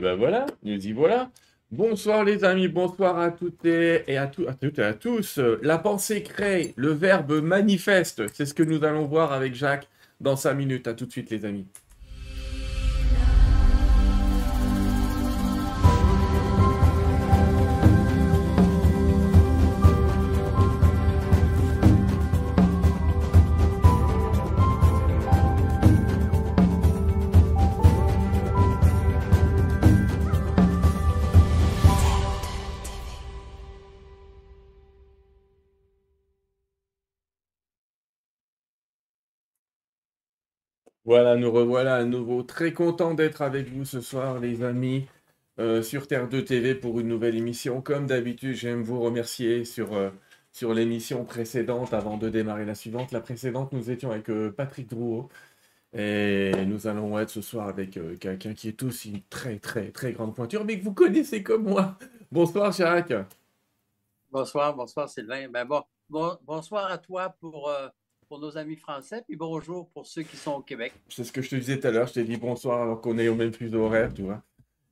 Et ben voilà, nous y voilà. Bonsoir les amis, bonsoir à toutes et, à, toutes et à tous. La pensée crée, le verbe manifeste, c'est ce que nous allons voir avec Jacques dans 5 minutes. À tout de suite les amis. Voilà, nous revoilà à nouveau. Très content d'être avec vous ce soir, les amis, euh, sur Terre 2 TV pour une nouvelle émission. Comme d'habitude, j'aime vous remercier sur, euh, sur l'émission précédente avant de démarrer la suivante. La précédente, nous étions avec euh, Patrick Drouot. Et nous allons être ce soir avec quelqu'un qui est aussi une très, très, très grande pointure, mais que vous connaissez comme moi. Bonsoir, Jacques. Bonsoir, bonsoir, Sylvain. Ben bon, bon bonsoir à toi pour pour nos amis français, puis bonjour pour ceux qui sont au Québec. C'est ce que je te disais tout à l'heure, je t'ai dit bonsoir alors qu'on est au même fuseau horaire, tu vois.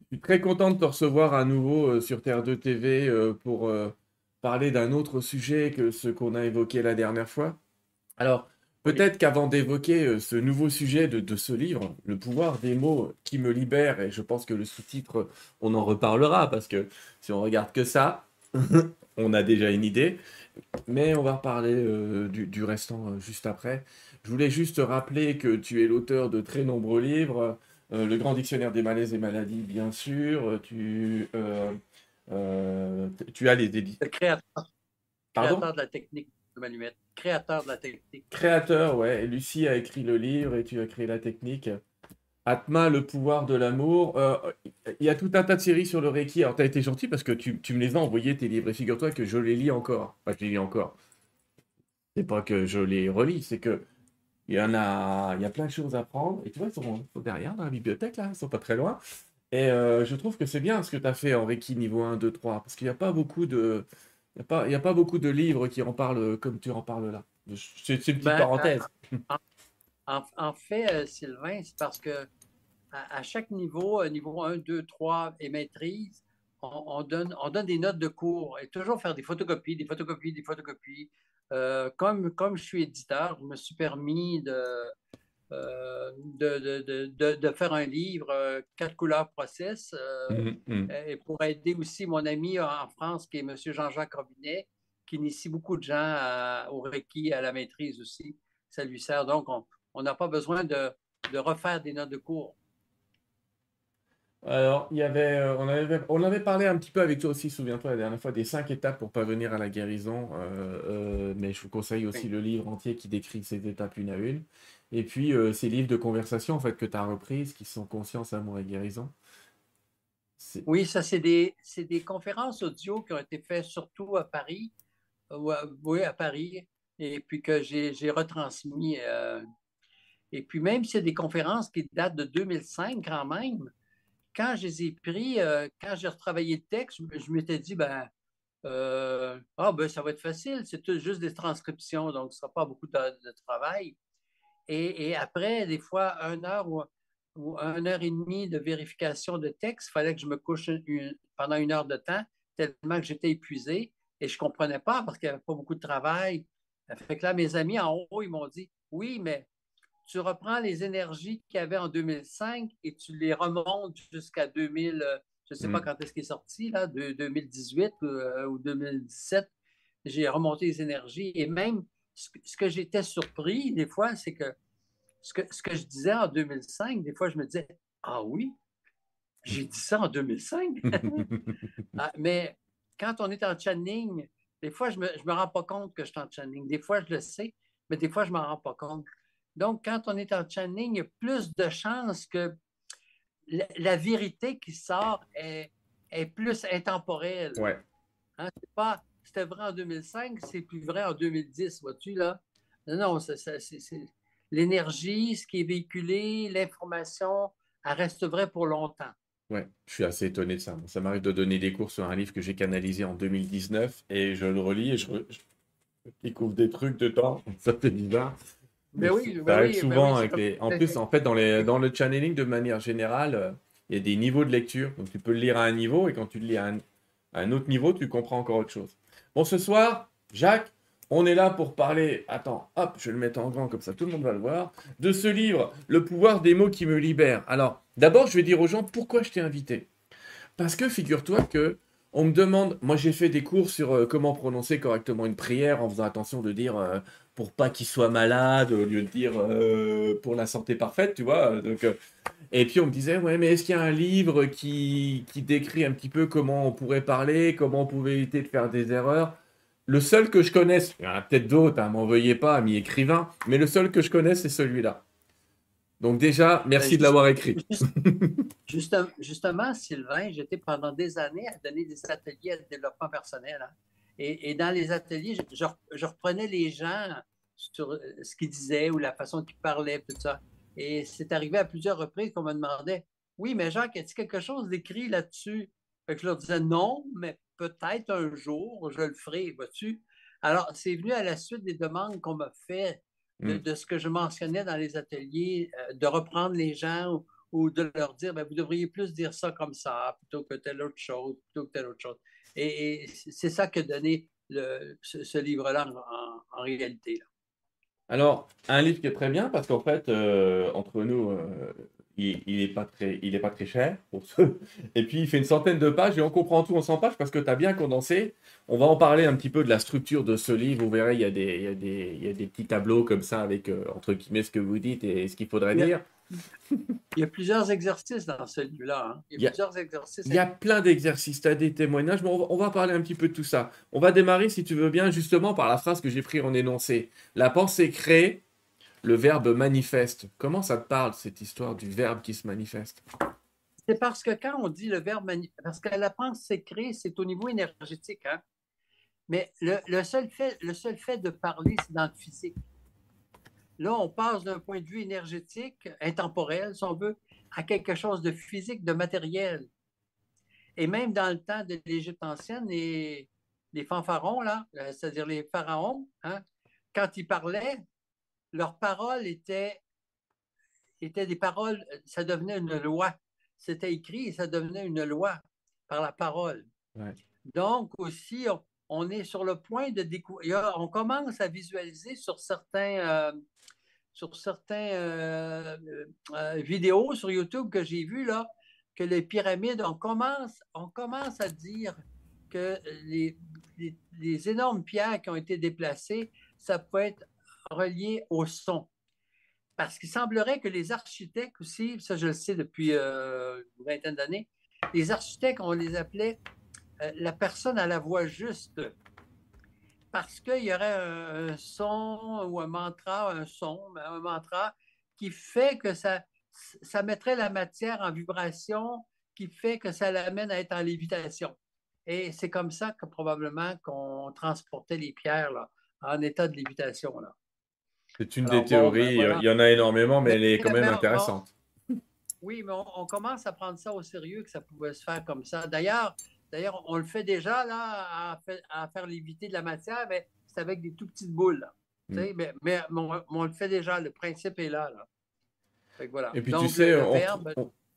Je suis très content de te recevoir à nouveau euh, sur Terre 2 TV euh, pour euh, parler d'un autre sujet que ce qu'on a évoqué la dernière fois. Alors, peut-être qu'avant d'évoquer ce nouveau sujet de, de, ce livre, Le pouvoir des mots qui me libère, et je pense que le sous-titre, on en reparlera, parce que si on regarde que ça, on a déjà une idée. Mais on va reparler euh, du, restant euh, juste après. Je voulais juste rappeler que tu es l'auteur de très nombreux livres. Euh, le Grand Dictionnaire des malaises et maladies, bien sûr. Tu, tu as les éditions. Créateur. Créateur de la technique de Créateur de la technique. Créateur, ouais. Lucie a écrit le livre et tu as créé la technique. Atma, le pouvoir de l'amour. Euh, il y a tout un tas de séries sur le Reiki. Alors, tu as été gentil parce que tu, me les as envoyés, tes livres. Et figure-toi que je les lis encore. Enfin, je les lis encore. C'est pas que je les relis, c'est que il y en a, il y a plein de choses à prendre. Et tu vois, ils sont, derrière dans la bibliothèque, là. Ils sont pas très loin. Et euh, je trouve que c'est bien ce que tu as fait en Reiki niveau 1, 2, 3. Parce qu'il n'y a pas beaucoup de. Il n'y a, pas, beaucoup de livres qui en parlent comme tu en parles là. C'est une petite ben, parenthèse. En, fait, euh, Sylvain, c'est parce que à, chaque niveau, euh, niveau 1, 2, 3 et maîtrise, on, donne, on donne des notes de cours et toujours faire des photocopies, des photocopies, des photocopies. Euh, comme, comme je suis éditeur, je me suis permis de, euh, de, de, faire un livre, quatre couleurs process, mmh, mmh. et pour aider aussi mon ami en France, qui est M. Jean-Jacques Robinet, qui initie beaucoup de gens au Reiki, à la maîtrise aussi. Ça lui sert. Donc, on n'a pas besoin de, de refaire des notes de cours. Alors, il y avait, euh, on avait, on avait parlé un petit peu avec toi aussi, souviens-toi, la dernière fois, des cinq étapes pour parvenir à la guérison. Euh, euh, mais je vous conseille aussi le livre entier qui décrit ces étapes une à une. Et puis, ces livres de conversation, en fait, que tu as reprises, qui sont Conscience, Amour et Guérison. Oui, ça, c'est des, des, conférences audio qui ont été faites surtout à Paris. oui, à Paris. Et puis que j'ai retransmis. et puis, même si c'est des conférences qui datent de 2005 quand même, quand je les ai pris, euh, quand j'ai retravaillé le texte, je, m'étais dit, ben, ah, ben, ça va être facile, c'est juste des transcriptions, donc ce ne sera pas beaucoup de, travail. Et, après, des fois, une heure ou, ou, une heure et demie de vérification de texte, il fallait que je me couche pendant une heure de temps, tellement que j'étais épuisé et je ne comprenais pas parce qu'il n'y avait pas beaucoup de travail. Fait que là, mes amis en haut, ils m'ont dit, oui, mais tu reprends les énergies qu'il y avait en 2005 et tu les remontes jusqu'à 2000, euh, je ne sais pas mm. quand est-ce qu'il est sorti, là, de 2018 euh, ou 2017. J'ai remonté les énergies et même ce que, j'étais surpris des fois, c'est que ce, que ce que je disais en 2005, des fois, je me disais, ah oui, j'ai dit ça en 2005. Ah, mais quand on est en channeling, des fois, je ne me, je me rends pas compte que je suis en channeling. Des fois, je le sais, mais des fois, je ne m'en rends pas compte. Donc, quand on est en channeling, il y a plus de chances que la, vérité qui sort est, plus intemporelle. Ouais. Hein, pas, c'était vrai en 2005, c'est plus vrai en 2010, vois-tu, là? Non, non, c'est, l'énergie, ce qui est véhiculé, l'information, elle reste vraie pour longtemps. Ouais, je suis assez étonné de ça. Ça m'arrive de donner des cours sur un livre que j'ai canalisé en 2019 et je le relis et je, je découvre des trucs dedans. Ça fait bizarre. Mais oui, ça arrive souvent avec les. En plus, en fait, dans, les, dans le channeling, de manière générale, Il y a des niveaux de lecture. Donc tu peux le lire à un niveau et quand tu le lis à un, autre niveau, tu comprends encore autre chose. Bon, ce soir, Jacques, on est là pour parler, attends, hop, je vais le mettre en grand comme ça, tout le monde va le voir, de ce livre, Le pouvoir des mots qui me libèrent. Alors, d'abord, je vais dire aux gens pourquoi je t'ai invité? Parce que figure-toi que on me demande, moi j'ai fait des cours sur euh, comment prononcer correctement une prière en faisant attention de dire euh, pour pas qu'il soit malade au lieu de dire euh, pour la santé parfaite, tu vois. Donc, et puis on me disait, ouais, mais est-ce qu'il y a un livre qui, qui décrit un petit peu comment on pourrait parler, comment on pouvait éviter de faire des erreurs? Le seul que je connaisse, il y en a peut-être d'autres, hein, m'en veuillez pas, ami écrivain, mais le seul que je connaisse, c'est celui-là. Donc déjà, merci ben, de l'avoir écrit. justement, Sylvain, j'étais pendant des années à donner des ateliers de développement personnel. Hein. Et, dans les ateliers, je, reprenais les gens sur ce qu'ils disaient ou la façon qu'ils parlaient, tout ça. Et c'est arrivé à plusieurs reprises qu'on me demandait Oui, mais Jacques, a-t-il quelque chose d'écrit là-dessus Je leur disais Non, mais peut-être un jour, je le ferai, vois-tu. Alors, c'est venu à la suite des demandes qu'on m'a fait Mm. de, ce que je mentionnais dans les ateliers, euh, de reprendre les gens ou, de leur dire, ben, vous devriez plus dire ça comme ça, plutôt que telle autre chose, plutôt que telle autre chose. Et, c'est ça que donnait le, ce, livre-là en, réalité. Alors, un livre qui est très bien parce qu'en fait, euh, entre nous, euh, il n'est pas, très, il est pas très cher. Pour Et puis, il fait une centaine de pages et on comprend tout en 100 pages parce que tu as bien condensé. On va en parler un petit peu de la structure de ce livre. Vous verrez, il y a des, il y a des, il y a des petits tableaux comme ça avec, euh, entre guillemets, ce que vous dites et ce qu'il faudrait dire. Il y a plusieurs exercices dans ce livre-là. Hein. Il y a, plusieurs exercices. Il y a plein d'exercices, tu as des témoignages, mais on va, parler un petit peu de tout ça. On va démarrer, si tu veux bien, justement par la phrase que j'ai pris en énoncé. La pensée crée, le verbe manifeste. Comment ça te parle, cette histoire du verbe qui se manifeste? C'est parce que quand on dit le verbe manifeste, parce que la pensée crée, c'est au niveau énergétique. Hein? Mais le, seul fait, le seul fait de parler, c'est dans le physique. Là, on passe d'un point de vue énergétique, intemporel, si on veut, à quelque chose de physique, de matériel. Et même dans le temps de l'Égypte ancienne, les, les fanfarons, là, euh, c'est-à-dire les pharaons, hein, quand ils parlaient, leurs paroles étaient, étaient des paroles, ça devenait une loi. C'était écrit et ça devenait une loi par la parole. Donc aussi, on, est sur le point de découvrir, on commence à visualiser sur certains, euh, euh, euh, vidéos sur YouTube que j'ai vues, là, que les pyramides, on commence, on à dire que les, les énormes pierres qui ont été déplacées, ça peut être relié au son. Parce qu'il semblerait que les architectes aussi, ça je le sais depuis une vingtaine d'années, les architectes, on les appelait la personne à la voix juste. Parce qu'il y aurait un, son ou un mantra, un son, un mantra qui fait que ça, ça mettrait la matière en vibration, qui fait que ça l'amène à être en lévitation. Et c'est comme ça que probablement qu'on transportait les pierres là, en état de lévitation. Là. C'est une des théories, ben, il y en a énormément, mais, elle est quand même intéressante. oui, mais on, commence à prendre ça au sérieux, que ça pouvait se faire comme ça. D'ailleurs, d'ailleurs on le fait déjà là, à, faire léviter de la matière, mais c'est avec des tout petites boules. Hmm. Mais, on, le fait déjà, le principe est là. Et puis tu sais, le, verbe...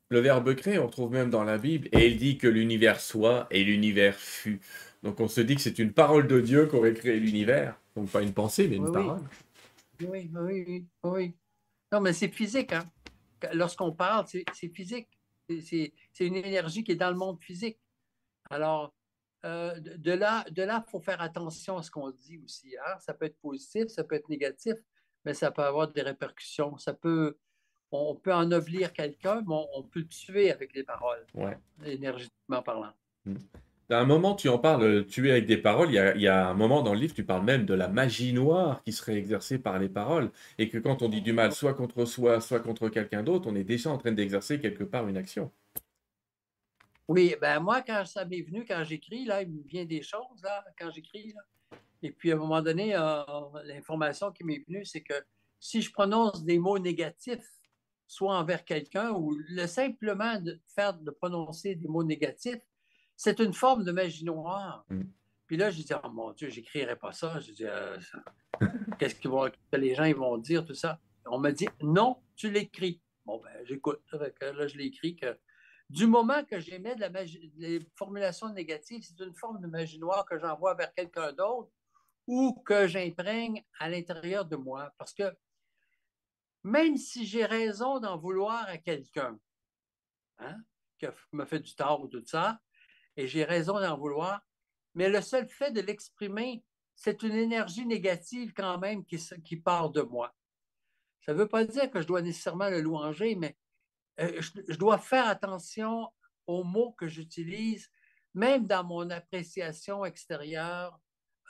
le verbe créer, on trouve même dans la Bible, et il dit que l'univers soit et l'univers fut. Donc on se dit que c'est une parole de Dieu qu'aurait créé l'univers. Donc pas une pensée, mais une parole. Oui, oui, oui. Non, mais c'est physique. Hein? Lorsqu'on parle, c'est physique. C'est une énergie qui est dans le monde physique. Alors, euh, de là, de là, il faut faire attention à ce qu'on dit aussi. Hein? Ça peut être positif, ça peut être négatif, mais ça peut avoir des répercussions. Ça peut, on peut ennoblir quelqu'un, mais on, peut le tuer avec les paroles, ouais. énergétiquement parlant. Mmh. À un moment, tu en parles, euh, tu es avec des paroles. Il y, a, un moment dans le livre, tu parles même de la magie noire qui serait exercée par les paroles. Et que quand on dit du mal, soit contre soi, soit contre quelqu'un d'autre, on est déjà en train d'exercer quelque part une action. Oui, ben moi, quand ça m'est venu, quand j'écris, là, il me vient des choses, là, quand j'écris. Et puis, à un moment donné, euh, l'information qui m'est venue, c'est que si je prononce des mots négatifs, soit envers quelqu'un, ou le simplement de faire de prononcer des mots négatifs, c'est une forme de magie noire. Mm. Puis là, j'ai dit, oh mon Dieu, j'écrirai pas ça. J'ai dit, euh, qu'est-ce que les gens ils vont dire, tout ça. On m'a dit, non, tu l'écris. Bon, ben, j'écoute. Là, je l'ai écrit que du moment que j'émets les formulations négatives, c'est une forme de magie noire que j'envoie vers quelqu'un d'autre ou que j'imprègne à l'intérieur de moi. Parce que même si j'ai raison d'en vouloir à quelqu'un, hein, qui m'a fait du tort ou tout ça, et j'ai raison d'en vouloir, mais le seul fait de l'exprimer, c'est une énergie négative quand même qui, qui part de moi. Ça ne veut pas dire que je dois nécessairement le louanger, mais euh, je, dois faire attention aux mots que j'utilise, même dans mon appréciation extérieure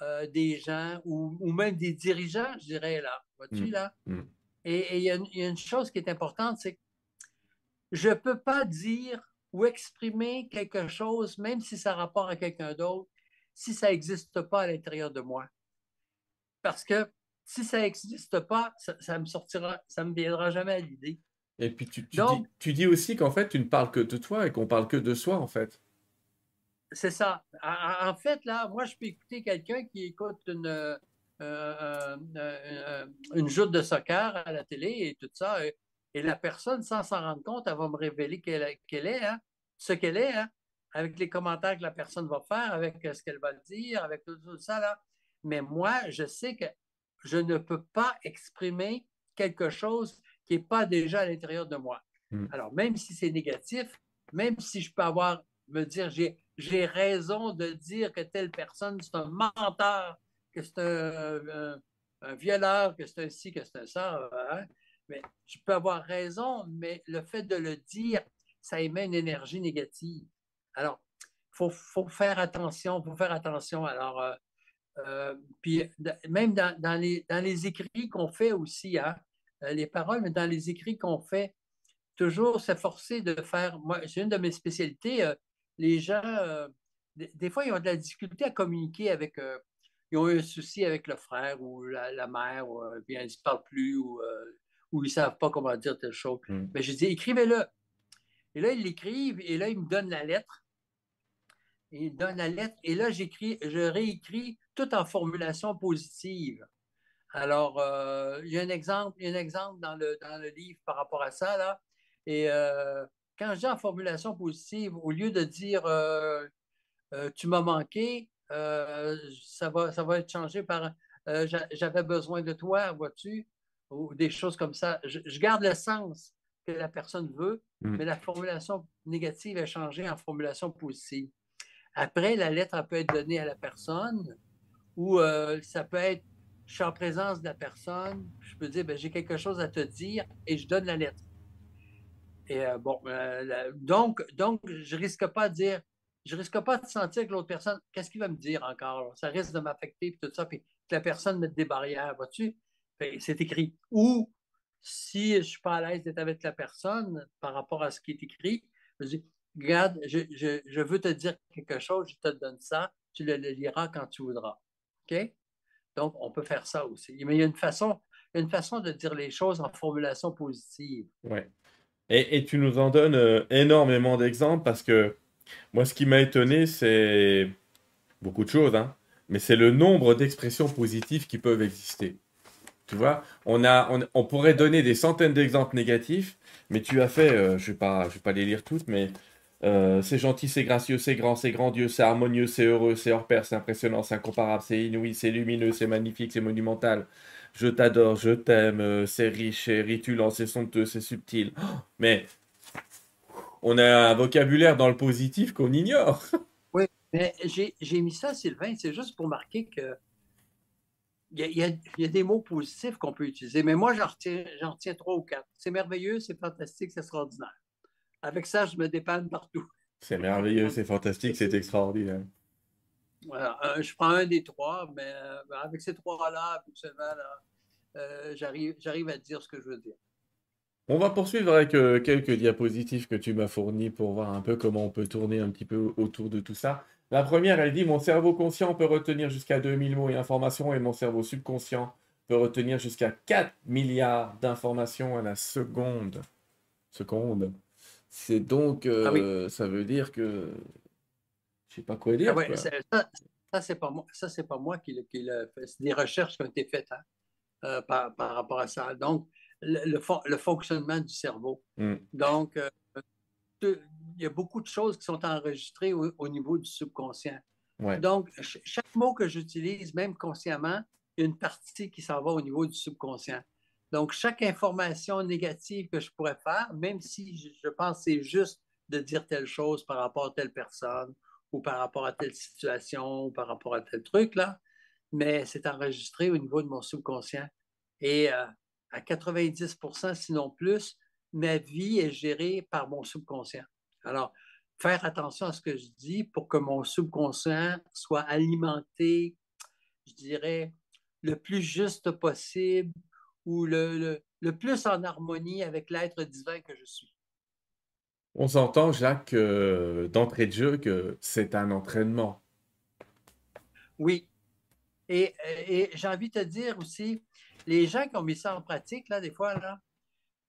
euh, des gens ou, même des dirigeants, je dirais là. Vois-tu mm. là? Mm. Et il y, a une chose qui est importante, c'est que je ne peux pas dire ou exprimer quelque chose, même si ça a rapport à quelqu'un d'autre, si ça n'existe pas à l'intérieur de moi. Parce que si ça n'existe pas, ça, me sortira, ça me viendra jamais à l'idée. Et puis tu, dis, tu dis aussi qu'en fait, tu ne parles que de toi et qu'on parle que de soi, en fait. C'est ça. En fait, là, moi, je peux écouter quelqu'un qui écoute une, euh, euh, euh, une joute de soccer à la télé et tout ça. Et, la personne, sans s'en rendre compte, elle va me révéler qu'elle est, hein, ce qu'elle est, hein, avec les commentaires que la personne va faire, avec ce qu'elle va dire, avec tout, tout ça. Là. Mais moi, je sais que je ne peux pas exprimer quelque chose qui n'est pas déjà à l'intérieur de moi. Hmm. Alors, même si c'est négatif, même si je peux avoir, me dire, j'ai raison de dire que telle personne, c'est un menteur, que c'est un, violeur, que c'est un ci, que c'est un ça, hein, mais je peux avoir raison, mais le fait de le dire, ça émet une énergie négative. Alors, il faut, faire attention, il faut faire attention. Alors, euh, euh, puis même dans, les, dans les écrits qu'on fait aussi, hein, les paroles, mais dans les écrits qu'on fait, toujours s'efforcer de faire. Moi, c'est une de mes spécialités. Euh, les gens, des, fois, ils ont de la difficulté à communiquer avec. ils ont eu un souci avec le frère ou la, mère, ou bien ils ne se parlent plus, ou, ou ils ne savent pas comment dire telle chose. Hmm. Mais je dis, écrivez-le. Et là, ils l'écrivent, et là, ils me donnent la lettre. Ils donnent la lettre, et là, j'écris, je réécris tout en formulation positive. Alors, euh, il, y a un exemple, il y a un exemple dans le, dans le livre par rapport à ça. Là. Et euh, quand je dis en formulation positive, au lieu de dire euh, tu m'as manqué, ça, va, ça va être changé par j'avais besoin de toi, vois-tu, ou des choses comme ça. Je, garde le sens que la personne veut, hmm. mais la formulation négative est changée en formulation positive. Après, la lettre peut être donnée à la personne ou ça peut être, je suis en présence de la personne, je peux dire, ben, j'ai quelque chose à te dire et je donne la lettre. Et euh, bon, euh, donc, donc, je risque pas de dire, je risque pas de sentir que l'autre personne, qu'est-ce qu'il va me dire encore? Ça risque de m'affecter, tout ça, puis que la personne mette des barrières, vois-tu? C'est écrit. Ou si je ne suis pas à l'aise d'être avec la personne par rapport à ce qui est écrit, je dis, regarde, je, je, veux te dire quelque chose, je te donne ça, tu le liras quand tu voudras. OK? Donc, on peut faire ça aussi. Mais il y a une façon, une façon de dire les choses en formulation positive. Oui. Et, tu nous en donnes euh, énormément d'exemples parce que moi, ce qui m'a étonné, c'est beaucoup de choses, hein, mais c'est le nombre d'expressions positives qui peuvent exister. Tu vois, on, a, on, pourrait donner des centaines d'exemples négatifs, mais tu as fait, euh, je ne vais, vais pas les lire toutes, mais euh, c'est gentil, c'est gracieux, c'est grand, c'est grandiose, c'est harmonieux, c'est heureux, c'est hors pair, c'est impressionnant, c'est incomparable, c'est inouï, c'est lumineux, c'est magnifique, c'est monumental. Je t'adore, je t'aime, euh, c'est riche, c'est ritulant, c'est somptueux, c'est subtil. Oh, mais on a un vocabulaire dans le positif qu'on ignore. Oui, mais j'ai mis ça, Sylvain, c'est juste pour marquer que il y, a, des mots positifs qu'on peut utiliser, mais moi, j'en retiens trois ou quatre. C'est merveilleux, c'est fantastique, c'est extraordinaire. Avec ça, je me dépanne partout. C'est merveilleux, c'est fantastique, c'est extraordinaire. Voilà, euh, je prends un des trois, mais euh, avec ces trois-là, euh, j'arrive à dire ce que je veux dire. On va poursuivre avec quelques diapositives que tu m'as fournies pour voir un peu comment on peut tourner un petit peu autour de tout ça. La première, elle dit Mon cerveau conscient peut retenir jusqu'à 2000 mots et informations, et mon cerveau subconscient peut retenir jusqu'à 4 milliards d'informations à la seconde. Seconde. C'est donc, ah euh, ça veut dire que je sais pas quoi dire. Ah ça, ça c'est pas moi, ça c'est pas moi qui, qui le fait. C'est des recherches qui ont été faites hein, euh, par, par, rapport à ça. Donc, le, le, fonctionnement du cerveau. Mmh. Donc, euh, il y a beaucoup de choses qui sont enregistrées au, niveau du subconscient. Donc, chaque mot que j'utilise, même consciemment, il y a une partie qui s'en va au niveau du subconscient. Donc, chaque information négative que je pourrais faire, même si je pense que c'est juste de dire telle chose par rapport à telle personne ou par rapport à telle situation ou par rapport à tel truc, là, mais c'est enregistré au niveau de mon subconscient. Et euh, à 90% sinon plus, ma vie est gérée par mon subconscient. Alors, faire attention à ce que je dis pour que mon subconscient soit alimenté, je dirais, le plus juste possible ou le, le, plus en harmonie avec l'être divin que je suis. On s'entend, Jacques, euh, d'entrée de jeu, que c'est un entraînement. Oui. Et, et j'ai envie de te dire aussi, les gens qui ont mis ça en pratique, là, des fois, là,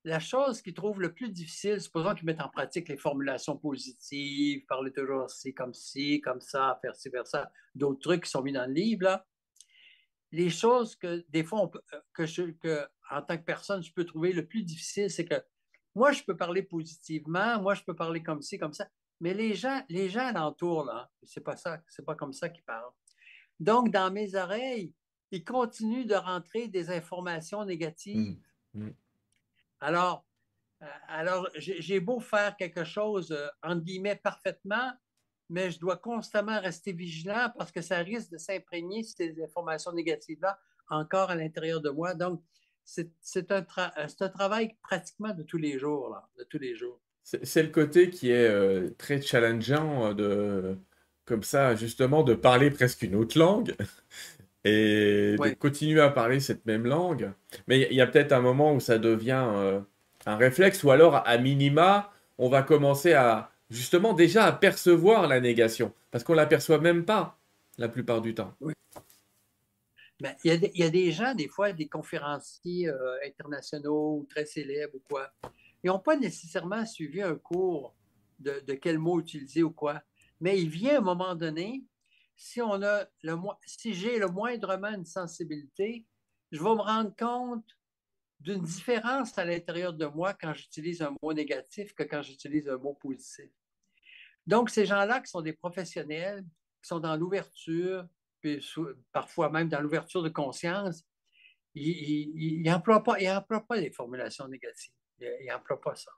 la chose qu'ils trouvent le plus difficile, supposons qu'ils mettent en pratique les formulations positives, parler toujours ci, comme ci, comme ça, faire ci, faire ça, d'autres trucs qui sont mis dans le livre, là, les choses que des fois, euh, que, je, que en tant que personne, je peux trouver le plus difficile, c'est que moi, je peux parler positivement, moi, je peux parler comme ci, comme ça, mais les gens, les gens alentour, là, c'est pas ça, c'est pas comme ça qu'ils parlent. Donc, dans mes oreilles, ils continuent de rentrer des informations négatives. Mmh, mmh. Alors, euh, alors j'ai beau faire quelque chose, euh, entre guillemets, parfaitement, mais je dois constamment rester vigilant parce que ça risque de s'imprégner, ces informations négatives-là, encore à l'intérieur de moi. Donc, c'est un, un, travail pratiquement de tous les jours, là, de tous les jours. C'est le côté qui est euh, très challengeant euh, de, comme ça, justement, de parler presque une autre langue et de continuer à parler cette même langue. Mais il y a peut-être un moment où ça devient euh, un réflexe, ou alors, à minima, on va commencer à, justement déjà à percevoir la négation, parce qu'on ne l'aperçoit même pas la plupart du temps. Oui. Ben, il, y a des, gens, des fois, des conférenciers euh, internationaux ou très célèbres ou quoi, ils n'ont pas nécessairement suivi un cours de, quel mot utiliser ou quoi, mais il vient un moment donné, si, on le, si j'ai le moindrement une sensibilité, je vais me rendre compte d'une différence à l'intérieur de moi quand j'utilise un mot négatif que quand j'utilise un mot positif. Donc, ces gens-là qui sont des professionnels, qui sont dans l'ouverture, puis parfois même dans l'ouverture de conscience, ils n'emploient pas, pas les formulations négatives. Ils n'emploient pas ça.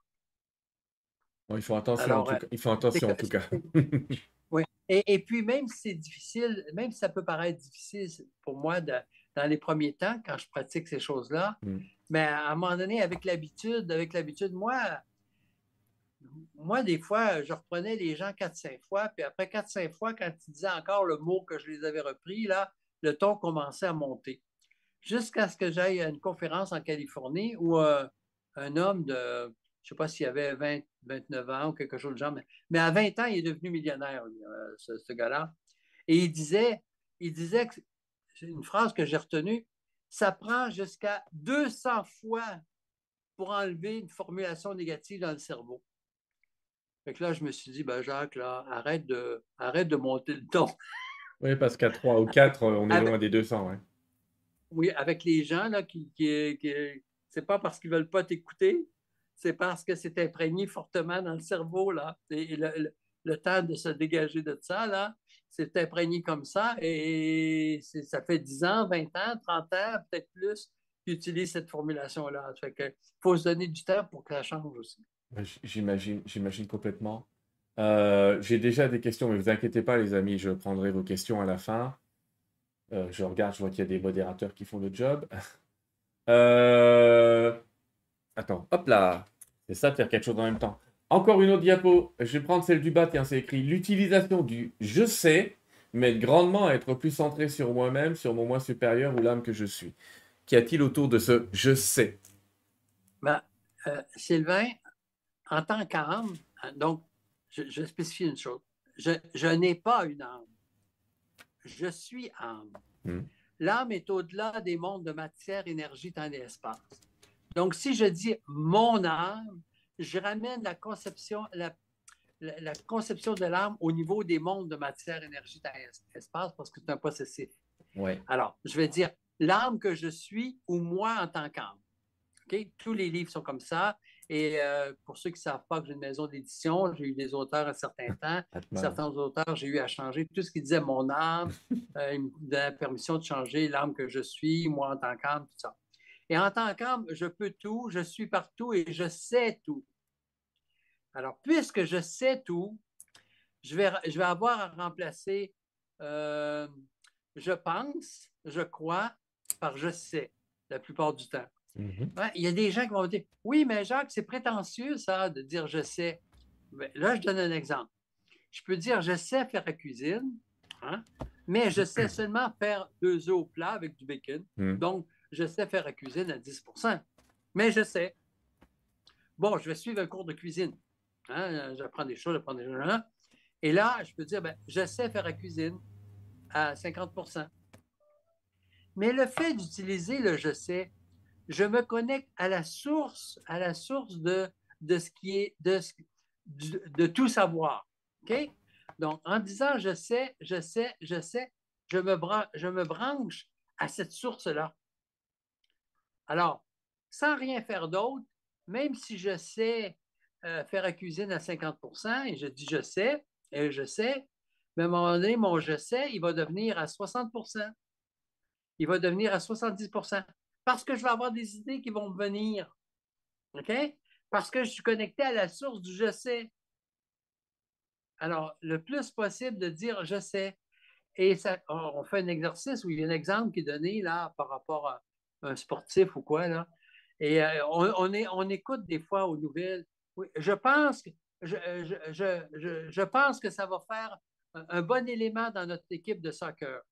il faut attention, en, tout, il faut attention en tout cas. oui. Et, puis, même si c'est difficile, même si ça peut paraître difficile pour moi dans les premiers temps, quand je pratique ces choses-là, mm. mais à un moment donné, avec l'habitude, avec l'habitude, moi, moi, des fois, je reprenais les gens 4-5 fois, puis après 4-5 fois, quand ils disaient encore le mot que je les avais repris, là, le ton commençait à monter. Jusqu'à ce que j'aille à une conférence en Californie où euh, un homme de, je ne sais pas s'il avait 20, 29 ans ou quelque chose de genre, mais, à 20 ans, il est devenu millionnaire, euh, ce, gars-là. Et il disait, il disait une phrase que j'ai retenue, ça prend jusqu'à 200 fois pour enlever une formulation négative dans le cerveau. Fait que là, je me suis dit, ben Jacques, là, arrête de, arrête de monter le ton. Oui, parce qu'à 3 ou 4, on est loin des 200. Ouais. Oui, avec les gens, là, qui, qui, c'est pas parce qu'ils veulent pas t'écouter, c'est parce que c'est imprégné fortement dans le cerveau, là. Et le, temps de se dégager de ça, là, c'est imprégné comme ça. Et ça fait 10 ans, 20 ans, 30 ans, peut-être plus, qu'ils utilisent cette formulation-là. Fait que faut se donner du temps pour que ça change aussi. J'imagine, j'imagine complètement. Euh, j'ai déjà des questions, mais vous inquiétez pas, les amis, je prendrai vos questions à la fin. Euh, je regarde, je vois qu'il y a des modérateurs qui font le job. Euh, attends, hop là. C'est ça de faire quelque chose en même temps. Encore une autre diapo. Je vais prendre celle du bas. Tiens, c'est écrit l'utilisation du je sais m'aide grandement à être plus centré sur moi-même, sur mon moi supérieur ou l'âme que je suis. Qu'y a-t-il autour de ce je sais? Ben, Sylvain, en tant qu'âme, hein, donc, je, spécifie une chose, je, n'ai pas une âme. Je suis âme. Hmm. L'âme est au-delà des mondes de matière, énergie, temps et espace. Donc, si je dis mon âme, je ramène la conception, la, conception de l'âme au niveau des mondes de matière, énergie, temps et espace parce que c'est un possessif. Ouais. Alors, je vais dire l'âme que je suis ou moi en tant qu'âme. Tous les livres sont comme ça. Et euh, pour ceux qui ne savent pas que j'ai une maison d'édition, j'ai eu des auteurs un certain temps. Certains auteurs, j'ai eu à changer tout ce qui disait mon âme. Euh, ils me donnaient la permission de changer l'âme que je suis, moi en tant qu'âme, tout ça. Et en tant qu'âme, je peux tout, je suis partout et je sais tout. Alors, puisque je sais tout, je vais, je vais avoir à remplacer euh, je pense, je crois, par je sais, la plupart du temps. Mhm. il y a des gens qui vont dire Oui, mais Jacques, c'est prétentieux, ça, de dire je sais. Ben, là, je donne un exemple. Je peux dire je sais faire la cuisine, hein, mais je sais seulement faire deux œufs au plat avec du bacon. Mhm. Donc, je sais faire la cuisine à 10% Mais je sais. Bon, je vais suivre un cours de cuisine. Hein, j'apprends des choses, j'apprends des choses. Hein. Et là, je peux dire ben, je sais faire la cuisine à 50% Mais le fait d'utiliser le je sais, je me connecte à la source, à la source de, de ce qui est de, tout savoir. OK? Donc, en disant je sais, je sais, je sais, je me, je me branche à cette source-là. Alors, sans rien faire d'autre, même si je sais euh, faire la cuisine à 50% et je dis je sais, et je sais, mais à un moment donné, mon je sais, il va devenir à 60% Il va devenir à 70 parce que je vais avoir des idées qui vont me venir. OK? Parce que je suis connecté à la source du je sais. Alors, le plus possible de dire je sais. Et on fait un exercice où il y a un exemple qui est donné là par rapport à un sportif ou quoi. Là. Et euh, on, écoute des fois aux nouvelles. je pense que je, pense que ça va faire un bon élément dans notre équipe de soccer.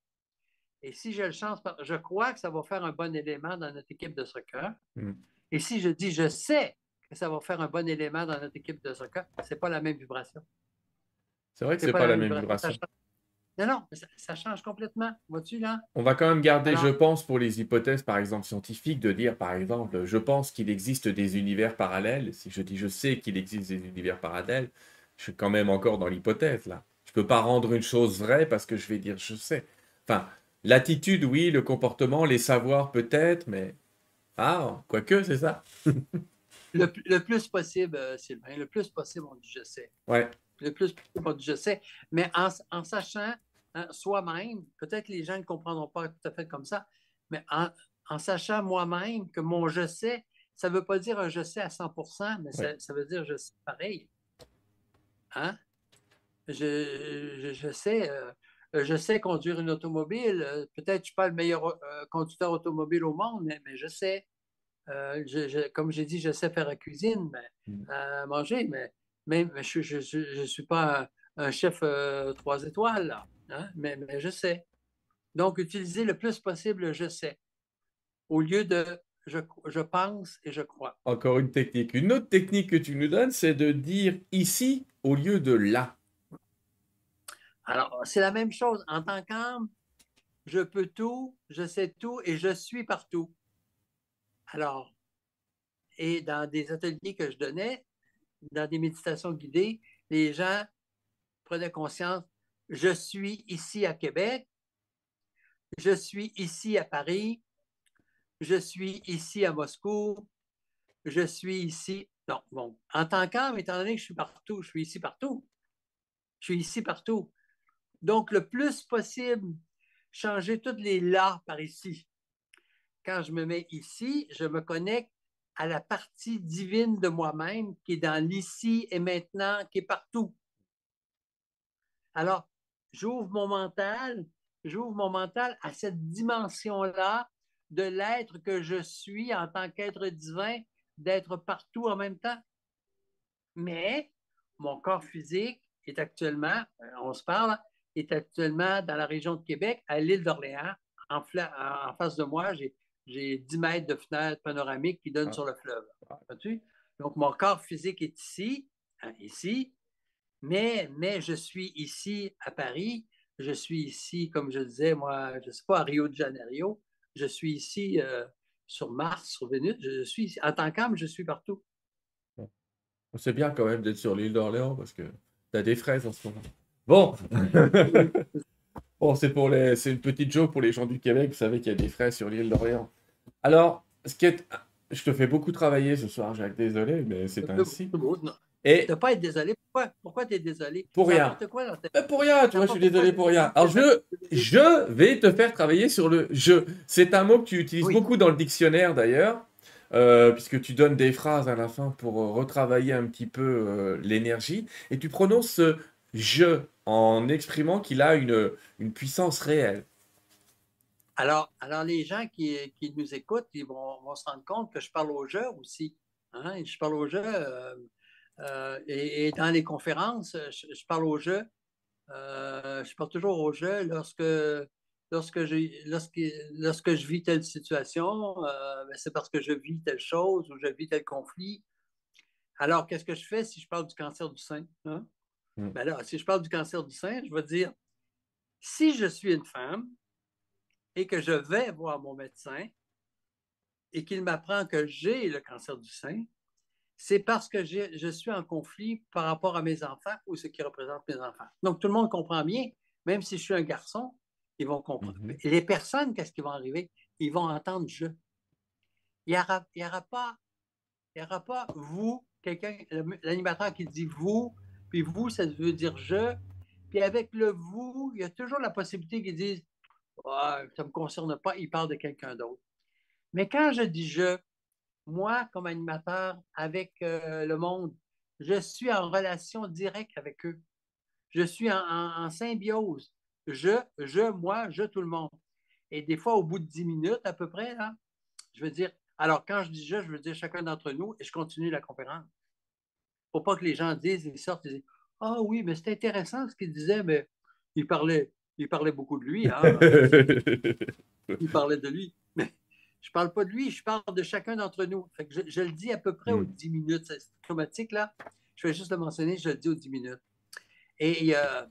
Et si je le chance, je crois que ça va faire un bon élément dans notre équipe de soccer. Hmm. Et si je dis je sais que ça va faire un bon élément dans notre équipe de soccer, ce n'est pas la même vibration. C'est vrai que ce n'est pas, la, même vibration. Non, non, ça, change complètement. Vois-tu là? On va quand même garder, je pense, pour les hypothèses, par exemple, scientifiques, de dire, par exemple, je pense qu'il existe des univers parallèles. Si je dis je sais qu'il existe des univers parallèles, je suis quand même encore dans l'hypothèse là. Je ne peux pas rendre une chose vraie parce que je vais dire je sais. Enfin, l'attitude, oui, le comportement, les savoirs peut-être, mais. Ah, quoique, c'est ça. le, plus possible, euh, Sylvain, le plus possible, on dit je sais. Ouais. Le plus possible, on dit je sais. Mais en, sachant hein, soi-même, peut-être les gens ne comprendront pas tout à fait comme ça, mais en, sachant moi-même que mon je sais, ça ne veut pas dire un je sais à 100% mais ça, ça, veut dire je sais pareil. Hein? je, sais, euh, je sais conduire une automobile. Euh, peut-être que je ne suis pas le meilleur euh, conducteur automobile au monde, mais, je sais. comme j'ai dit, je sais faire la cuisine, mais, mmh. manger, mais, mais, je ne suis pas un, chef trois étoiles, hein, mais, je sais. Donc, utiliser le plus possible je sais, au lieu de je, je, pense et je crois. Encore une technique. Une autre technique que tu nous donnes, c'est de dire ici au lieu de là. Alors, c'est la même chose. En tant qu'âme, je peux tout, je sais tout et je suis partout. Alors, et dans des ateliers que je donnais, dans des méditations guidées, les gens prenaient conscience, je suis ici à Québec, je suis ici à Paris, je suis ici à Moscou, je suis ici. Non, bon, en tant qu'âme, étant donné que je suis partout, je suis ici partout. Je suis ici partout. Donc, le plus possible, changer toutes les là par ici. Quand je me mets ici, je me connecte à la partie divine de moi-même qui est dans l'ici et maintenant, qui est partout. Alors, j'ouvre mon mental, j'ouvre mon mental à cette dimension-là de l'être que je suis en tant qu'être divin, d'être partout en même temps. Mais mon corps physique est actuellement, euh, on se parle, est actuellement dans la région de Québec, à l'île d'Orléans. En, en, face de moi, j'ai 10 mètres de fenêtre panoramique qui donne ah. sur le fleuve. Donc, mon corps physique est ici, hein, ici, mais, mais je suis ici à Paris, je suis ici, comme je disais, moi, je ne sais pas, à Rio de Janeiro, je suis ici euh, sur Mars, sur Vénus, je suis en tant qu'âme, je suis partout. C'est bien quand même d'être sur l'île d'Orléans parce que tu as des fraises en ce moment. Bon. bon, c'est pour les, c'est une petite joke pour les gens du Québec. Vous savez qu'il y a des frais sur l'île d'Orléans. Alors, ce qui est, Je te fais beaucoup travailler ce soir, Jacques. Désolé, mais c'est ainsi. Et... Ne pas être désolé. Pourquoi, Pourquoi tu es désolé? Pour rien. Quoi euh, pour rien, tu vois, je suis désolé pour rien. Alors, je, je vais te faire travailler sur le je. C'est un mot que tu utilises beaucoup dans le dictionnaire d'ailleurs, euh, puisque tu donnes des phrases à la fin pour euh, retravailler un petit peu l'énergie. Et tu prononces ce je en exprimant qu'il a une, une puissance réelle. Alors, alors les gens qui, qui nous écoutent, ils vont, vont, se rendre compte que je parle au jeu aussi. Hein? Je parle au jeu. Euh, et, dans les conférences, je, parle au jeu. Euh, je parle toujours au jeu lorsque, lorsque, je, lorsque, lorsque je vis telle situation, euh, ben, c'est parce que je vis telle chose ou je vis tel conflit. Alors, qu'est-ce que je fais si je parle du cancer du sein? Hein? Mm. Ben là, si je parle du cancer du sein, je vais dire, si je suis une femme et que je vais voir mon médecin et qu'il m'apprend que j'ai le cancer du sein, c'est parce que je suis en conflit par rapport à mes enfants ou ce qui représente mes enfants. Donc, tout le monde comprend bien, même si je suis un garçon, ils vont comprendre. Mm-hmm. Les personnes, qu'est-ce qui va arriver? Ils vont entendre je. Il n'y aura, aura, pas, il aura pas vous, quelqu'un, l'animateur qui dit vous, puis vous, ça veut dire je. Puis avec le vous, il y a toujours la possibilité qu'ils disent ça ne me concerne pas, il parle de quelqu'un d'autre. Mais quand je dis je, moi, comme animateur avec euh, le monde, je suis en relation directe avec eux. Je suis en, symbiose. Je, je, moi, je, tout le monde. Et des fois, au bout de dix minutes à peu près, là, je veux dire, alors quand je dis je, je veux dire chacun d'entre nous et je continue la conférence. Pour pas que les gens disent, ils sortent, ils disent Ah oui, mais c'est intéressant ce qu'il disait, mais il parlait, il parlait beaucoup de lui. Hein? il parlait de lui. Mais je ne parle pas de lui, je parle de chacun d'entre nous. je, le dis à peu près aux 10 hmm. minutes. C'est chromatique, là. Je vais juste le mentionner, je le dis aux 10 minutes. Et euh,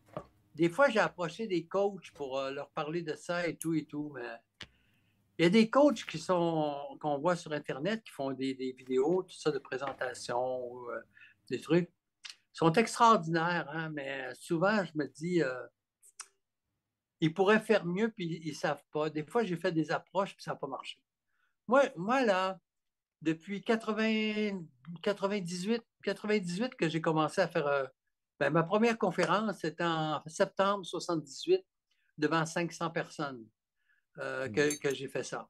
des fois, j'ai approché des coachs pour euh, leur parler de ça et tout et tout. Mais il y a des coachs qui sont qu'on voit sur Internet qui font des, vidéos, tout ça de présentation, euh, des trucs. Sont extraordinaires, hein, mais souvent, je me dis, ils pourraient faire mieux, puis ils ne savent pas. Des fois, j'ai fait des approches, puis ça n'a pas marché. Moi, là, depuis 80, 98, 98 que j'ai commencé à faire. Euh, ben, ma première conférence, c'était en septembre 78, devant 500 personnes euh, mmh. que, j'ai fait ça.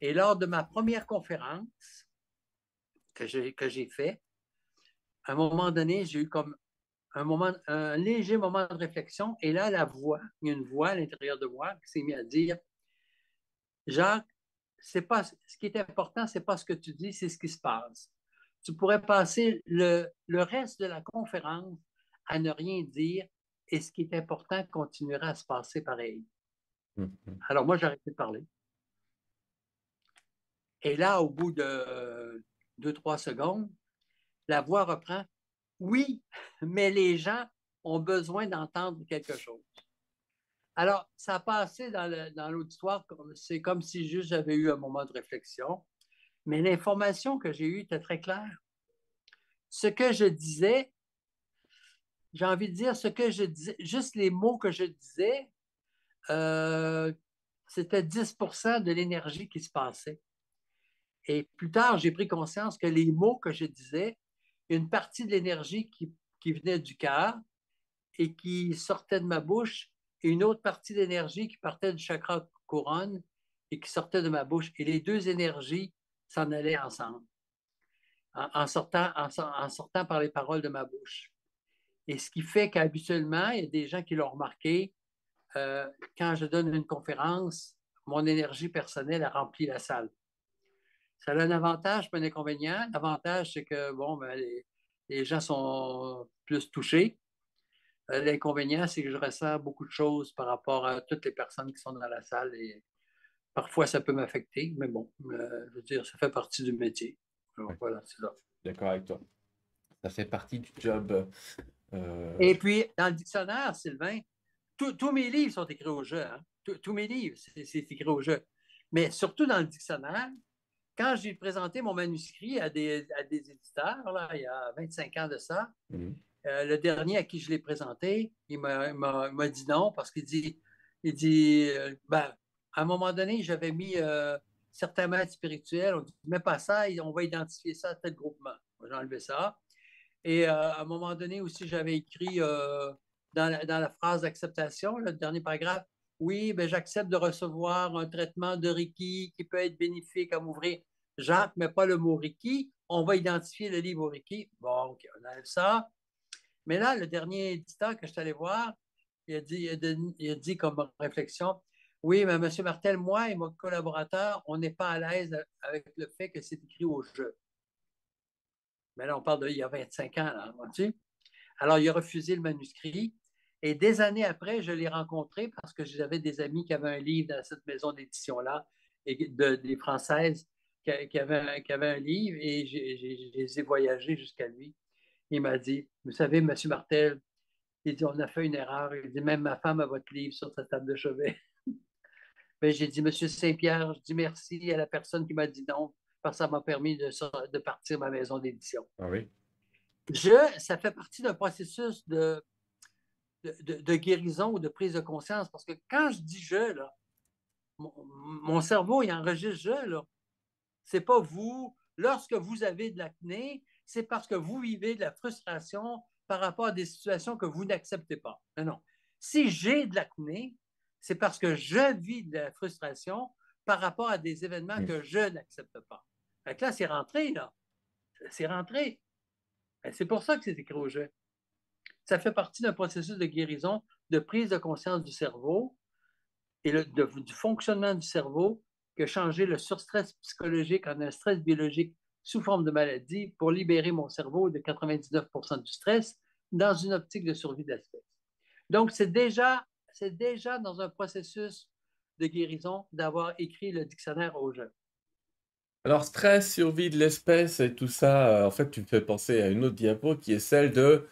Et lors de ma première conférence que j'ai, que j'ai fait, à un moment donné, j'ai eu comme un moment, un léger moment de réflexion. Et là, la voix, il y a une voix à l'intérieur de moi qui s'est mise à dire Jacques, c'est pas ce qui est important, c'est pas ce que tu dis, c'est ce qui se passe. Tu pourrais passer le, reste de la conférence à ne rien dire et ce qui est important continuera à se passer pareil. Mm-hmm. Alors moi, j'ai arrêté de parler. Et là, au bout de deux, trois secondes, la voix reprend. Oui, mais les gens ont besoin d'entendre quelque chose. Alors, ça a passé dans l'auditoire, c'est comme si juste j'avais eu un moment de réflexion, mais l'information que j'ai eue était très claire. Ce que je disais, j'ai envie de dire ce que je disais, juste les mots que je disais, euh, c'était 10% de l'énergie qui se passait. Et plus tard, j'ai pris conscience que les mots que je disais, une partie de l'énergie qui, venait du cœur et qui sortait de ma bouche et une autre partie d'énergie qui partait du chakra couronne et qui sortait de ma bouche. Et les deux énergies s'en allaient ensemble, en, sortant, en, sortant par les paroles de ma bouche. Et ce qui fait qu'habituellement, il y a des gens qui l'ont remarqué, euh, quand je donne une conférence, mon énergie personnelle a rempli la salle. Ça a un avantage, pas un inconvénient. L'avantage, c'est que bon, ben, les, gens sont plus touchés. Euh, l'inconvénient, c'est que je ressens beaucoup de choses par rapport à toutes les personnes qui sont dans la salle et parfois ça peut m'affecter, mais bon, euh, je veux dire, ça fait partie du métier. voilà, c'est ça. D'accord avec toi. Ça fait partie du job. Euh, et puis, dans le dictionnaire, Sylvain, tous mes livres sont écrits au jeu. Hein. Tous mes livres, c'est écrit au jeu. Mais surtout dans le dictionnaire, quand j'ai présenté mon manuscrit à des, éditeurs, là, il y a 25 ans de ça, mhm. Euh, le dernier à qui je l'ai présenté, il m'a dit non parce qu'il dit, il dit euh, ben, à un moment donné, j'avais mis certains maîtres spirituels ont dit, mais pas ça, on va identifier ça à tel groupement. J'ai enlevé ça. Et euh, à un moment donné aussi, j'avais écrit euh, dans, la, phrase d'acceptation, le dernier paragraphe, oui, ben, j'accepte de recevoir un traitement de Reiki qui peut être bénéfique à m'ouvrir. Jacques, mais pas le mot Reiki. On va identifier le livre Reiki. Bon, OK, on enlève ça. Mais là, le dernier éditeur que je suis allé voir, il a dit, comme réflexion, oui, mais M. Martel, moi et mon collaborateur, on n'est pas à l'aise avec le fait que c'est écrit au jeu. Mais là, on parle d'il y a 25 ans, là, vois-tu? Alors, il a refusé le manuscrit. Et des années après, je l'ai rencontré parce que j'avais des amis qui avaient un livre dans cette maison d'édition-là, et des Françaises qui, avaient, un livre, et je les ai voyagés jusqu'à lui. Il m'a dit, vous savez, M. Martel, il dit, on a fait une erreur. Il dit, même ma femme a votre livre sur sa table de chevet. Ben, j'ai dit, Monsieur Saint-Pierre, je dis merci à la personne qui m'a dit non, parce que ça m'a permis de, de partir ma maison d'édition. Ah oui. Je, ça fait partie d'un processus de, de, guérison ou de prise de conscience, parce que quand je dis je, là, mon, cerveau, il enregistre je, là. C'est pas vous. Lorsque vous avez de l'acné, c'est parce que vous vivez de la frustration par rapport à des situations que vous n'acceptez pas. Non, non. Si j'ai de l'acné, c'est parce que je vis de la frustration par rapport à des événements que je n'accepte pas. Fait là, c'est rentré, là. C'est rentré. Ben, c'est pour ça que c'est écit au jeu. Ça fait partie d'un processus de guérison, de prise de conscience du cerveau et du fonctionnement du cerveau que changer le surstress psychologique en un stress biologique sous forme de maladie pour libérer mon cerveau de 99% du stress dans une optique de survie d'espèce. Donc, c'est déjà c'est déjà dans un processus de guérison d'avoir écrit le dictionnaire aux jeunes. Alors, stress, survie de l'espèce et tout ça, euh, en fait, tu me fais penser à une autre diapo qui est celle de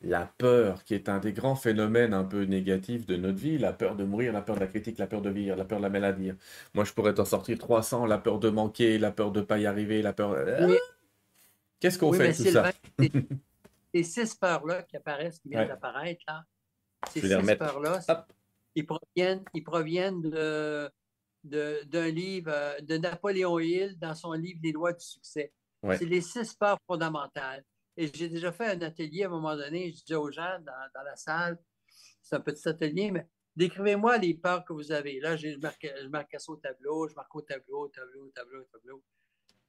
la peur, qui est un des grands phénomènes un peu négatifs de notre vie. La peur de mourir, la peur de la critique, la peur de vivre, la peur de la maladie. Moi, je pourrais t'en sortir 300, la peur de manquer, la peur de ne pas y arriver, la peur... Euh, qu'est-ce qu'on fait tout ça? Ces six peurs-là qui apparaissent, qui viennent d'apparaître, là, ces six peurs-là, ils proviennent, ils proviennent de, d'un livre euh, de Napoléon Hill dans son livre Les lois du succès. C'est les six peurs fondamentales. Et j'ai déjà fait un atelier à un moment donné, je disais aux gens dans, dans la salle, c'est un petit atelier, mais décrivez-moi les peurs que vous avez. Là, je marque, je ça au tableau, je marque au tableau, au tableau, au tableau, au tableau.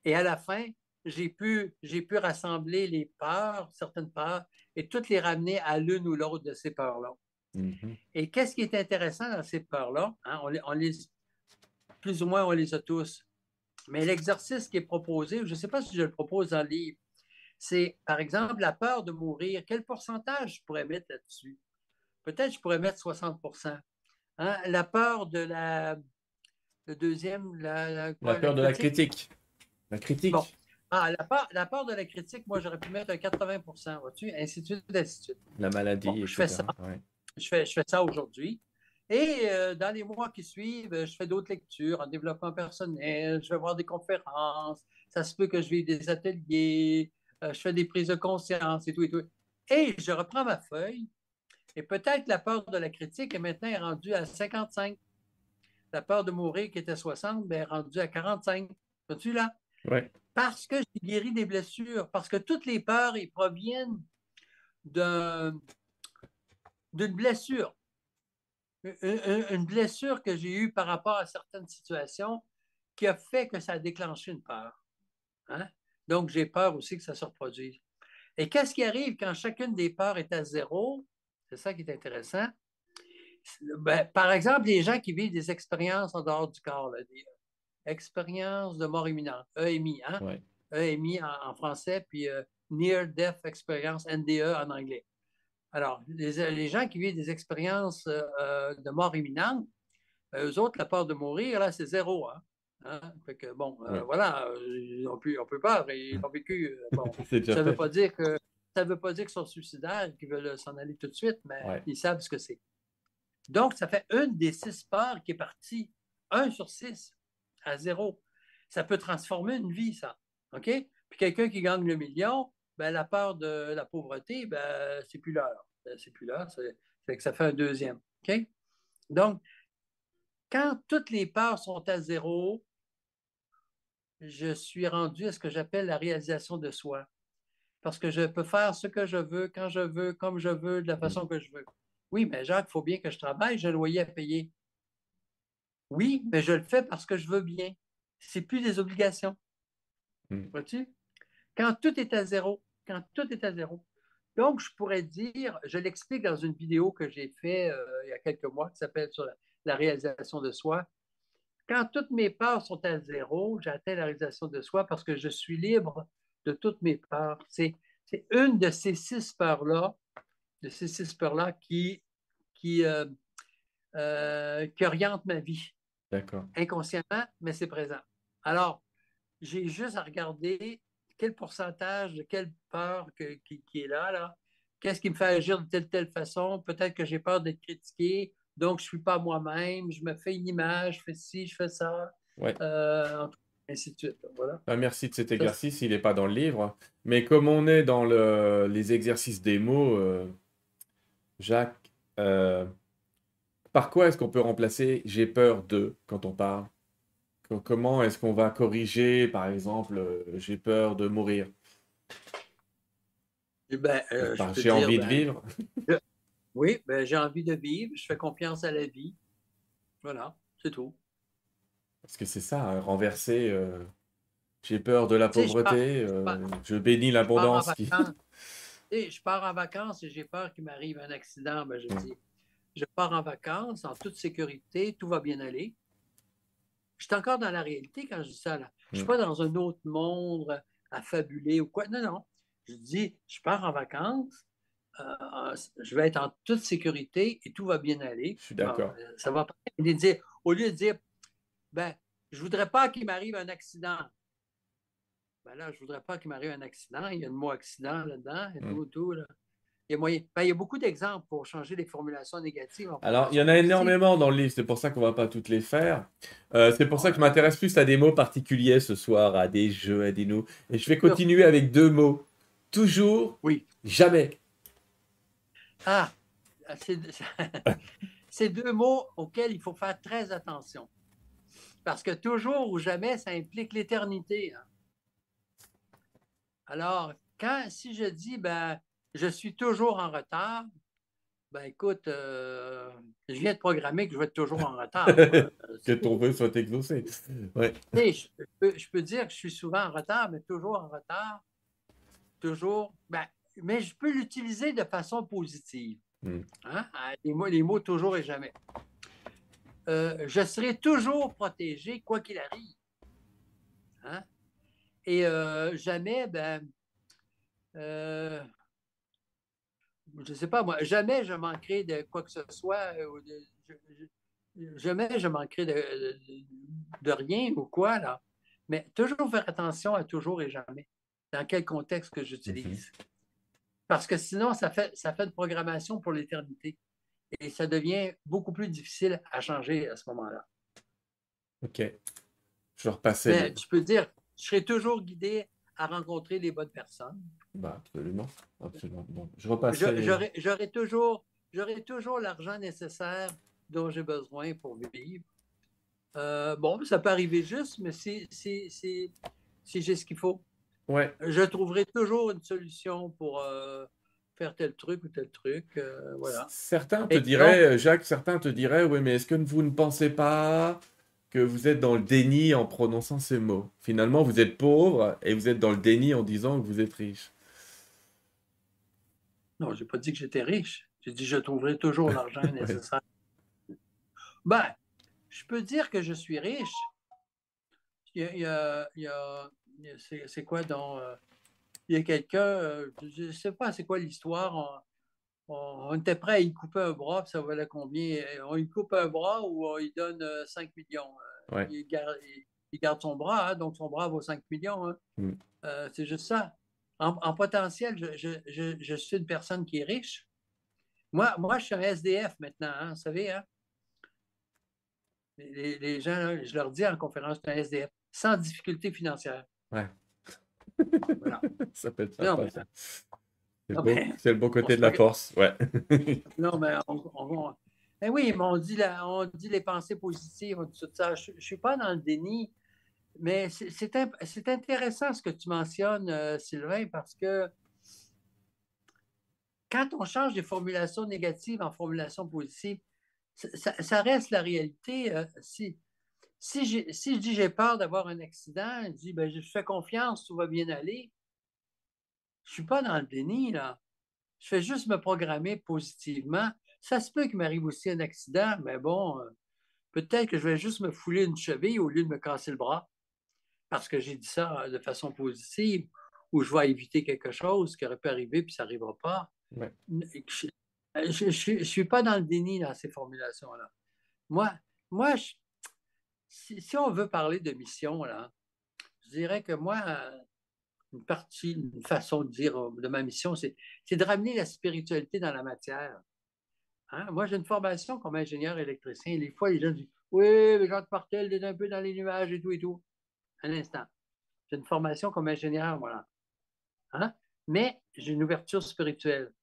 Et à la fin, j'ai pu, j'ai pu rassembler les peurs, certaines peurs, et toutes les ramener à l'une ou l'autre de ces peurs-là. Mm-hmm. Et qu'est-ce qui est intéressant dans ces peurs-là? Hein? On, les, plus ou moins, on les a tous. Mais l'exercice qui est proposé, je ne sais pas si je le propose dans le livre, c'est, par exemple, la peur de mourir. Quel pourcentage je pourrais mettre là-dessus? Peut-être je pourrais mettre 60% hein? La peur de la... Le deuxième, la, la, peur de la critique? La critique. Ah, la peur, la peur de la critique, moi, j'aurais pu mettre un 80 vois-tu? Ainsi de suite, ainsi de suite. La maladie, je fais ça. Je fais, je fais ça aujourd'hui. Et euh, dans les mois qui suivent, je fais d'autres lectures en développement personnel, je vais voir des conférences, ça se peut que je vive des ateliers, euh, je fais des prises de conscience et tout et tout. Et je reprends ma feuille et peut-être la peur de la critique est maintenant rendue à 55. La peur de mourir qui était 60 ben, est rendue à 45. Vois-tu là? Oui. Parce que j'ai guéri des blessures, parce que toutes les peurs, ils proviennent d'un d'une blessure. Une blessure que j'ai eue par rapport à certaines situations qui a fait que ça a déclenché une peur. Hein? Donc, j'ai peur aussi que ça se reproduise. Et qu'est-ce qui arrive quand chacune des peurs est à zéro? C'est ça qui est intéressant. Ben, par exemple, les gens qui vivent des expériences en dehors du corps, des expériences de mort imminente, EMI, hein? EMI en, français, puis euh, Near Death Experience, NDE en anglais. Alors, les, gens qui vivent des expériences euh, euh, de mort imminente, ben, eux autres, la peur de mourir, là, c'est zéro. Hein? Hein? Fait que, bon, euh, voilà, on peut, on peut pas, ils ont vécu. ça ne veut pas dire que ça veut pas dire qu'ils sont suicidaires, qu'ils veulent s'en aller tout de suite, mais ils savent ce que c'est. Donc, ça fait une des six peurs qui est partie, un sur six, à zéro. Ça peut transformer une vie, ça. OK? Puis quelqu'un qui gagne le million, ben, la peur de la pauvreté, ben, c'est plus là. Ben, c'est plus là. C'est que ça fait un deuxième. OK? Donc, quand toutes les peurs sont à zéro, je suis rendu à ce que j'appelle la réalisation de soi. Parce que je peux faire ce que je veux, quand je veux, comme je veux, de la façon que je veux. Oui, mais Jacques, il faut bien que je travaille, j'ai un loyer à payer. Oui, mais je le fais parce que je veux bien. C'est plus des obligations. Hmm. Vois-tu? Quand tout est à zéro, quand tout est à zéro. Donc, je pourrais dire, je l'explique dans une vidéo que j'ai faite euh, il y a quelques mois qui s'appelle sur la, réalisation de soi. Quand toutes mes peurs sont à zéro, j'atteins la réalisation de soi parce que je suis libre de toutes mes peurs. C'est une de ces six peurs-là, de ces six peurs-là qui, qui, euh, euh, qui orientent ma vie. D'accord. Inconsciemment, mais c'est présent. Alors, j'ai juste à regarder quel pourcentage de quelle peur qui, est là, là. Qu'est-ce qui me fait agir de telle telle façon? Peut-être que j'ai peur d'être critiqué, donc je ne suis pas moi-même, je me fais une image, je fais ci, je fais ça. Euh, ainsi de suite. Voilà. Ah, merci de cet exercice, il n'est pas dans le livre. Mais comme on est dans le, les exercices des mots, euh, Jacques, euh, par quoi est-ce qu'on peut remplacer j'ai peur de quand on parle? Comment est-ce qu'on va corriger, par exemple, euh, j'ai peur de mourir eh ben, euh, J'ai envie de ben, vivre. Oui, ben, j'ai envie de vivre, je fais confiance à la vie. Voilà, c'est tout. Parce que c'est ça, hein, renverser. Euh, j'ai peur de la pauvreté, je, bénis l'abondance. Qui... je pars en vacances et j'ai peur qu'il m'arrive un accident. Ben, je mm. dis, je pars en vacances en toute sécurité, tout va bien aller. Je suis encore dans la réalité quand je dis ça. Là. Je ne suis mm. pas dans un autre monde à fabuler ou quoi. Non, non. Je dis, je pars en vacances, euh, je vais être en toute sécurité et tout va bien aller. Je suis d'accord. Euh, ça va pas. Dire, au lieu de dire, ben, je ne voudrais pas qu'il m'arrive un accident. Ben là, je voudrais pas qu'il m'arrive un accident. Il y a le mot accident là-dedans et mm. tout, tout. Là. Il y, a ben, il y a beaucoup d'exemples pour changer les formulations négatives. Alors, il y en a énormément dans le livre, c'est pour ça qu'on ne va pas toutes les faire. Euh, c'est pour ça que je m'intéresse plus à des mots particuliers ce soir, à des jeux, à des nous. Et je vais continuer avec deux mots. Toujours, oui. jamais. Ah, c'est deux mots auxquels il faut faire très attention. Parce que toujours ou jamais, ça implique l'éternité. Hein. Alors, quand, si je dis, ben, je suis toujours en retard, ben écoute, euh, je viens de programmer que je vais être toujours en retard. que ton vœu soit exaucé. Ouais. Je, peux, dire que je suis souvent en retard, mais toujours en retard. Toujours. Ben, mais je peux l'utiliser de façon positive. Hmm. Hein? Ah, les, mots, les mots toujours et jamais. Euh, je serai toujours protégé, quoi qu'il arrive. Hein? Et euh, jamais, ben, je ne sais pas, moi, jamais je manquerai de quoi que ce soit. Euh, jamais je manquerai de, de, rien ou quoi, là. Mais toujours faire attention à toujours et jamais. Dans quel contexte que j'utilise. Mhm. Parce que sinon, ça fait, ça fait une programmation pour l'éternité. Et ça devient beaucoup plus difficile à changer à ce moment-là. OK. Je vais repasser. Mais tu peux dire, je serai toujours guidé à rencontrer les bonnes personnes. Bah, absolument. absolument. je J'aurai toujours, toujours l'argent nécessaire dont j'ai besoin pour vivre. Euh, bon, ça peut arriver juste, mais si, si, si, j'ai ce qu'il faut, ouais. je trouverai toujours une solution pour euh, faire tel truc ou tel truc. Euh, voilà. Certains te diraient, Jacques, certains te diraient, oui, mais est-ce que vous ne pensez pas que vous êtes dans le déni en prononçant ces mots? Finalement, vous êtes pauvre et vous êtes dans le déni en disant que vous êtes riche. Non, je n'ai pas dit que j'étais riche. J'ai dit que je trouverai toujours l'argent nécessaire. Ben, je peux dire que je suis riche. Il y a, c'est quoi dans. Euh, il y a quelqu'un, euh, je ne sais pas c'est quoi l'histoire. On, était prêt à y couper un bras, ça valait combien? On y coupe un bras ou on y donne 5 euh, millions? il, garde, son bras, hein, donc son bras vaut 5 millions. Hein. Mm. Euh, c'est juste ça. En, potentiel, je, suis une personne qui est riche. Moi, moi je suis un SDF maintenant, hein, vous savez. Hein? Les, gens, je leur dis en conférence, je suis un SDF, sans difficulté financière. Ouais. ça peut être ça. C'est le, bon côté de la force, ouais. non, mais on, ben oui, mais on dit, on dit les pensées positives, tout ça. Je ne suis pas dans le déni. mais c'est intéressant ce que tu mentionnes, euh, Sylvain, parce que quand on change des formulations négatives en formulations positives, ça, reste la réalité. Euh, si, si, je dis j'ai peur d'avoir un accident, je dis ben, je fais confiance, tout va bien aller, je ne suis pas dans le déni, là. Je fais juste me programmer positivement. Ça se peut qu'il m'arrive aussi un accident, mais bon, euh, peut-être que je vais juste me fouler une cheville au lieu de me casser le bras parce que j'ai dit ça de façon positive ou je vais éviter quelque chose qui aurait pu arriver puis ça n'arrivera pas. Je ne suis pas dans le déni dans ces formulations-là. Moi, moi si, on veut parler de mission, là, je dirais que moi, une partie, une façon de dire de ma mission, c'est de ramener la spiritualité dans la matière. Hein? Moi, j'ai une formation comme ingénieur électricien. des fois, les gens disent Oui, mais Jacques Martel est un peu dans les nuages et tout et tout. Un instant. J'ai une formation comme ingénieur, voilà. Hein? Mais j'ai une ouverture spirituelle.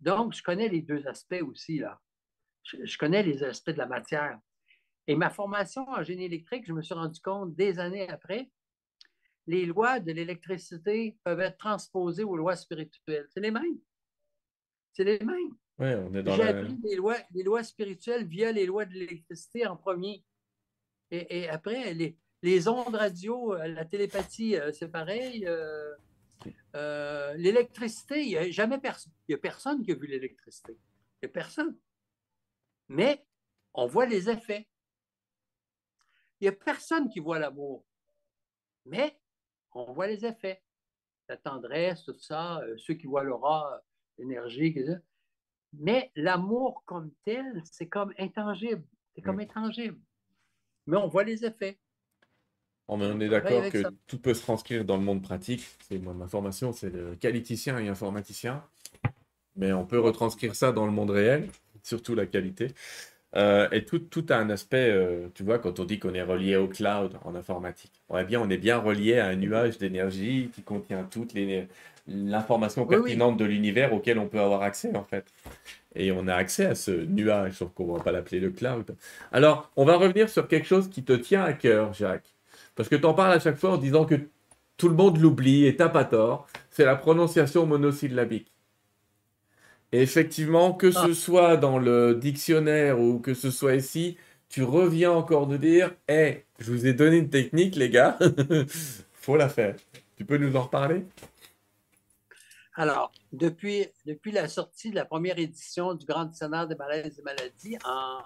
Donc, je connais les deux aspects aussi, là. Je, connais les aspects de la matière. Et ma formation en génie électrique, je me suis rendu compte des années après, les lois de l'électricité peuvent être transposées aux lois spirituelles. C'est les mêmes. C'est les mêmes. Oui, on est dans J'ai appris les lois, les lois spirituelles via les lois de l'électricité en premier. Et, et après, les, les ondes radio, euh, la télépathie, euh, c'est pareil. Euh, l'électricité, il n'y a jamais personne. Il n'y a personne qui a vu l'électricité. Il n'y a personne. Mais on voit les effets. Il n'y a personne qui voit l'amour. Mais on voit les effets. La tendresse, tout ça, ceux qui voient l'aura énergique. Mais l'amour comme tel, c'est comme intangible. C'est comme intangible. Mais on voit les effets. On est d'accord que tout peut se transcrire dans le monde pratique. C'est moi, ma formation, c'est le qualiticien et informaticien. Mais on peut retranscrire ça dans le monde réel, surtout la qualité. Euh, et tout, tout, a un aspect, euh, tu vois, quand on dit qu'on est relié au cloud en informatique. On bien, on est bien relié à un nuage d'énergie qui contient toute l'information pertinente de l'univers auquel on peut avoir accès, en fait. Et on a accès à ce nuage, sauf qu'on ne va pas l'appeler le cloud. Alors, on va revenir sur quelque chose qui te tient à cœur, Jacques. Parce que tu en parles à chaque fois en disant que tout le monde l'oublie et t'as pas tort. C'est la prononciation monosyllabique. Et effectivement, que ce ah. soit dans le dictionnaire ou que ce soit ici, tu reviens encore de dire Hé, je vous ai donné une technique, les gars. faut la faire. Tu peux nous en reparler? Alors, depuis, depuis la sortie de la première édition du Grand Dictionnaire des maladies et maladies, en,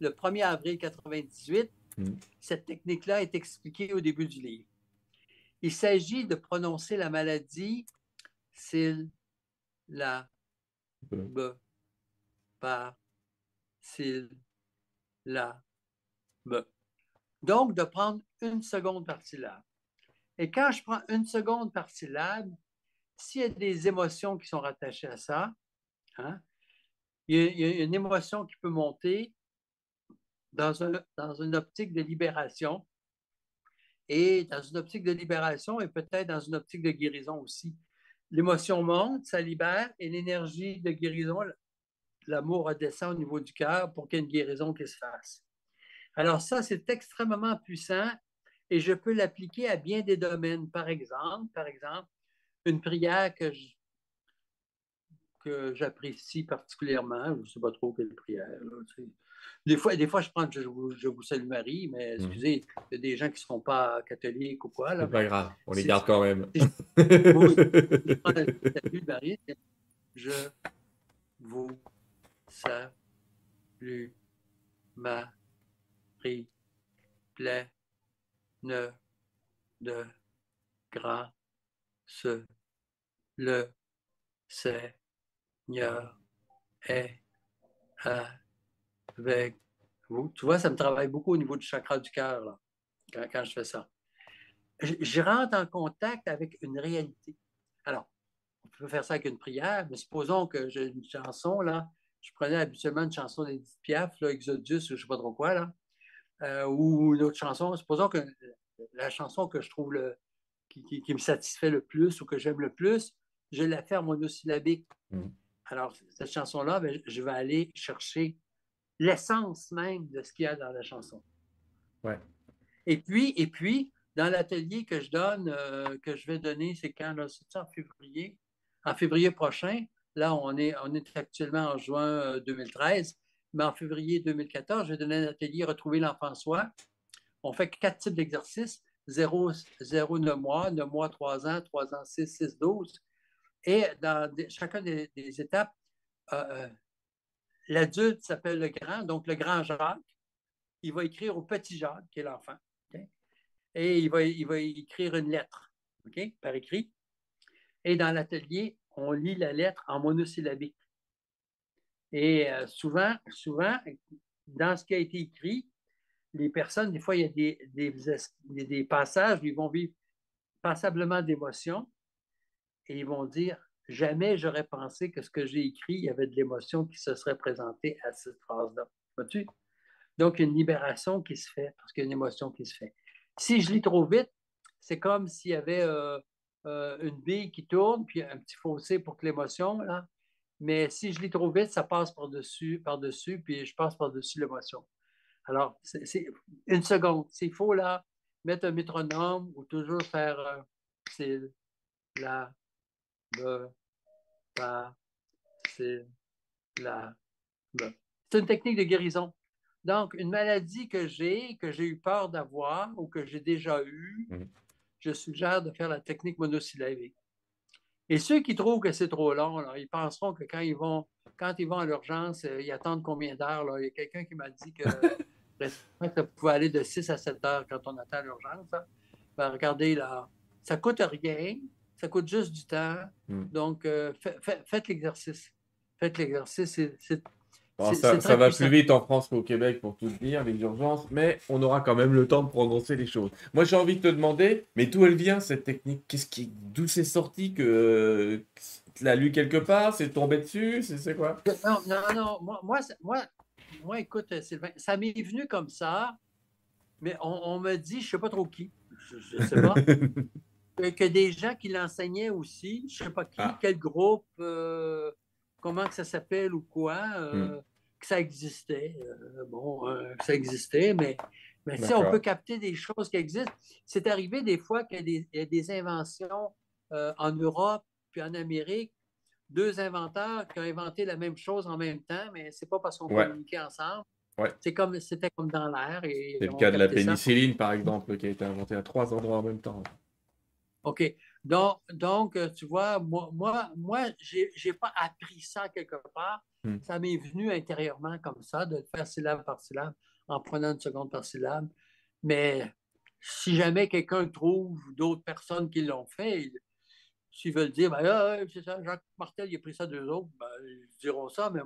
le 1er avril 1998, Mm. Cette technique-là est expliquée au début du livre. Il s'agit de prononcer la maladie s'il, la, b, par, s'il, la, b. Donc, de prendre une seconde par syllabe. Et quand je prends une seconde par syllabe, s'il y a des émotions qui sont rattachées à ça, hein, il y a une émotion qui peut monter, dans une optique de libération et dans une optique de libération et peut-être dans une optique de guérison aussi. L'émotion monte, ça libère et l'énergie de guérison, l'amour redescend au niveau du cœur pour qu'il y ait une guérison qui se fasse. Alors ça, c'est extrêmement puissant et je peux l'appliquer à bien des domaines. Par exemple, par exemple, une prière que que j'apprécie particulièrement, je ne sais pas trop quelle prière, des fois, des fois, je prends je vous, je vous salue Marie, mais mmh. excusez, il y a des gens qui ne seront pas catholiques ou quoi. C'est pas grave, on les garde quand même. je prends le salut Marie, je vous salue Marie, pleine de grâce, le Seigneur est à avec vous. Tu vois, ça me travaille beaucoup au niveau du chakra du cœur quand, je fais ça. Je, rentre en contact avec une réalité. Alors, on peut faire ça avec une prière, mais supposons que j'ai une chanson, là, je prenais habituellement une chanson d'Edith Piaf, là, Exodus, je ne sais pas trop quoi, là, euh, ou une autre chanson. Supposons que la chanson que je trouve le, qui, me satisfait le plus ou que j'aime le plus, je la fais en monosyllabique. Mmh. Alors, cette chanson-là, ben, je vais aller chercher l'essence même de ce qu'il y a dans la chanson. Ouais. Et puis, et puis, dans l'atelier que je donne, euh, que je vais donner, c'est quand? C'est en février? En février prochain. Là, on est, on est actuellement en juin 2013. Euh, mais en février 2014, je vais donner un atelier Retrouver l'enfant soi. On fait quatre types d'exercices 0, 0, 9 mois, 9 mois, 3 ans, 3 ans, 6, 6, 12. Et dans chacun des, étapes, euh, l'adulte s'appelle le grand, donc le grand Jacques. Il va écrire au petit Jacques, qui est l'enfant et il va, écrire une lettre, OK, par écrit. Et dans l'atelier, on lit la lettre en monosyllabique. Et euh, souvent, souvent, dans ce qui a été écrit, les personnes, des fois, il y a des, des, passages où ils vont vivre passablement d'émotion et ils vont dire Jamais j'aurais pensé que ce que j'ai écrit, il y avait de l'émotion qui se serait présentée à cette phrase-là. Vois-tu? Donc, une libération qui se fait parce qu'il y a une émotion qui se fait. Si je lis trop vite, c'est comme s'il y avait euh, euh, une bille qui tourne, puis un petit fossé pour que l'émotion, là. Mais si je lis trop vite, ça passe par-dessus, par-dessus, puis je passe par-dessus l'émotion. Alors, une seconde. S'il faut, là, mettre un métronome ou toujours faire, euh, la, la, c'est la, C'est une technique de guérison. Donc, une maladie que j'ai, que j'ai eu peur d'avoir ou que j'ai déjà eue, mmh. je suggère de faire la technique monosyllabique. Et ceux qui trouvent que c'est trop long, ils penseront que quand ils vont, quand ils vont à l'urgence, euh, ils attendent combien d'heures? Il y a quelqu'un qui m'a dit que ça pouvait aller de 6 à 7 heures quand on attend l'urgence. Ben, regardez, là, ça ne coûte rien, ça coûte juste du temps. Mmh. Donc, euh, faites l'exercice. Faites l'exercice, c'est ça, va plus vite en France qu'au Québec pour tout dire, les urgences, mais on aura quand même le temps de prononcer les choses. Moi, j'ai envie de te demander, mais d'où elle vient cette technique? Qu'est-ce qui, d'où c'est sorti que tu l'as lu quelque part? C'est tombé dessus? C'est quoi? Non, non, non. Moi, moi, moi, moi, écoute, Sylvain, ça m'est venu comme ça, mais on, me dit, je sais pas trop qui, je, ne sais pas. que, des gens qui l'enseignaient aussi, je sais pas qui, ah. quel groupe, euh, comment que ça s'appelle ou quoi. Euh, hmm que ça existait. Euh, bon, euh, que ça existait, mais, mais si on peut capter des choses qui existent. C'est arrivé des fois qu'il y, a des inventions en Europe puis en Amérique, deux inventeurs qui ont inventé la même chose en même temps, mais c'est pas parce qu'on communiquait ensemble. C'est comme c'était comme dans l'air. C'est le cas de la pénicilline, par exemple, qui a été inventée à trois endroits en même temps. OK. Donc, donc tu vois, moi, moi, moi je n'ai pas appris ça quelque part. Hmm. Ça m'est venu intérieurement comme ça, de le faire syllabe par syllabe, en prenant une seconde par syllabe. Mais si jamais quelqu'un trouve d'autres personnes qui l'ont fait, s'ils veulent dire, ben, c'est ça, Jacques Martel, il a pris ça d'eux autres, ben, ils diront ça, mais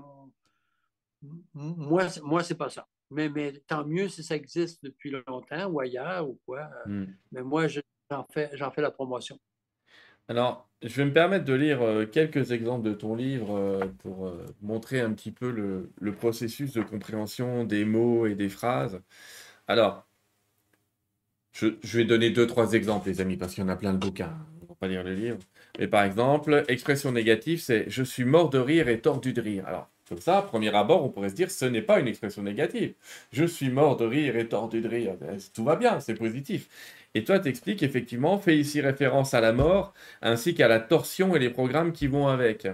moi, moi c'est pas ça. Mais, mais tant mieux si ça existe depuis longtemps ou ailleurs ou quoi. Hmm. Mais moi, j'en fais, fais la promotion. Alors, je vais me permettre de lire euh, quelques exemples de ton livre euh, pour euh, montrer un petit peu le, processus de compréhension des mots et des phrases. Alors, je, vais donner deux, trois exemples, les amis, parce qu'il y en a plein de bouquins. On ne va pas lire le livre. Mais par exemple, expression négative, c'est je suis mort de rire et tordu de rire. Alors, comme ça, premier abord, on pourrait se dire ce n'est pas une expression négative. Je suis mort de rire et tordu de rire. Tout va bien, c'est positif. Et toi, t'expliques effectivement, fait ici référence à la mort, ainsi qu'à la torsion et les programmes qui vont avec.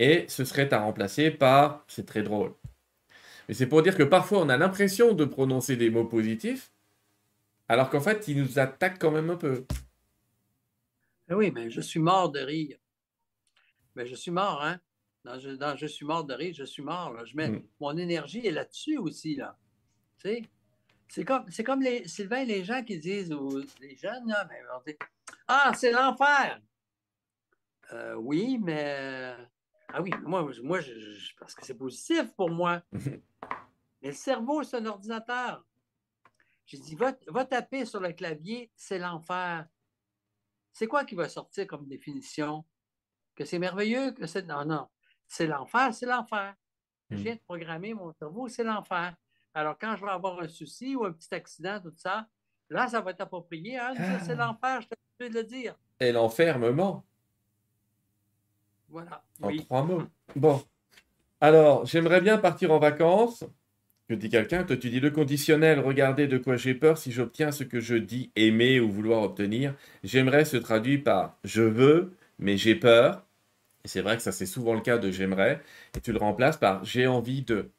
Et ce serait à remplacer par, c'est très drôle. Mais c'est pour dire que parfois on a l'impression de prononcer des mots positifs, alors qu'en fait, ils nous attaquent quand même un peu. Eh oui, mais je suis mort de rire. Mais je suis mort, hein? Dans je, suis mort de rire, je suis mort. Je mets, mm. Mon énergie est là-dessus aussi, là. Tu sais? C'est comme, c'est comme les, Sylvain, les gens qui disent, ou les jeunes, là, ben, Ah, c'est l'enfer! Euh, oui, mais. Ah oui, moi, moi je, parce que c'est positif pour moi. mais le cerveau, c'est un ordinateur. J'ai dit, va, va taper sur le clavier, c'est l'enfer. C'est quoi qui va sortir comme définition? Que c'est merveilleux, que c'est. Non, non. C'est l'enfer, c'est l'enfer. Je hmm. viens de programmer mon cerveau, c'est l'enfer. Alors, quand je vais avoir un souci ou un petit accident, tout ça, là, ça va être approprié. Hein? C'est ah. l'enfer, je t'ai de le dire. Et l'enfermement. Voilà. En trois mots. Bon. Alors, j'aimerais bien partir en vacances. Que dit quelqu'un Toi, tu dis le conditionnel, regardez de quoi j'ai peur si j'obtiens ce que je dis aimer ou vouloir obtenir. J'aimerais se traduit par je veux, mais j'ai peur. Et c'est vrai que ça, c'est souvent le cas de j'aimerais. Et tu le remplaces par j'ai envie de.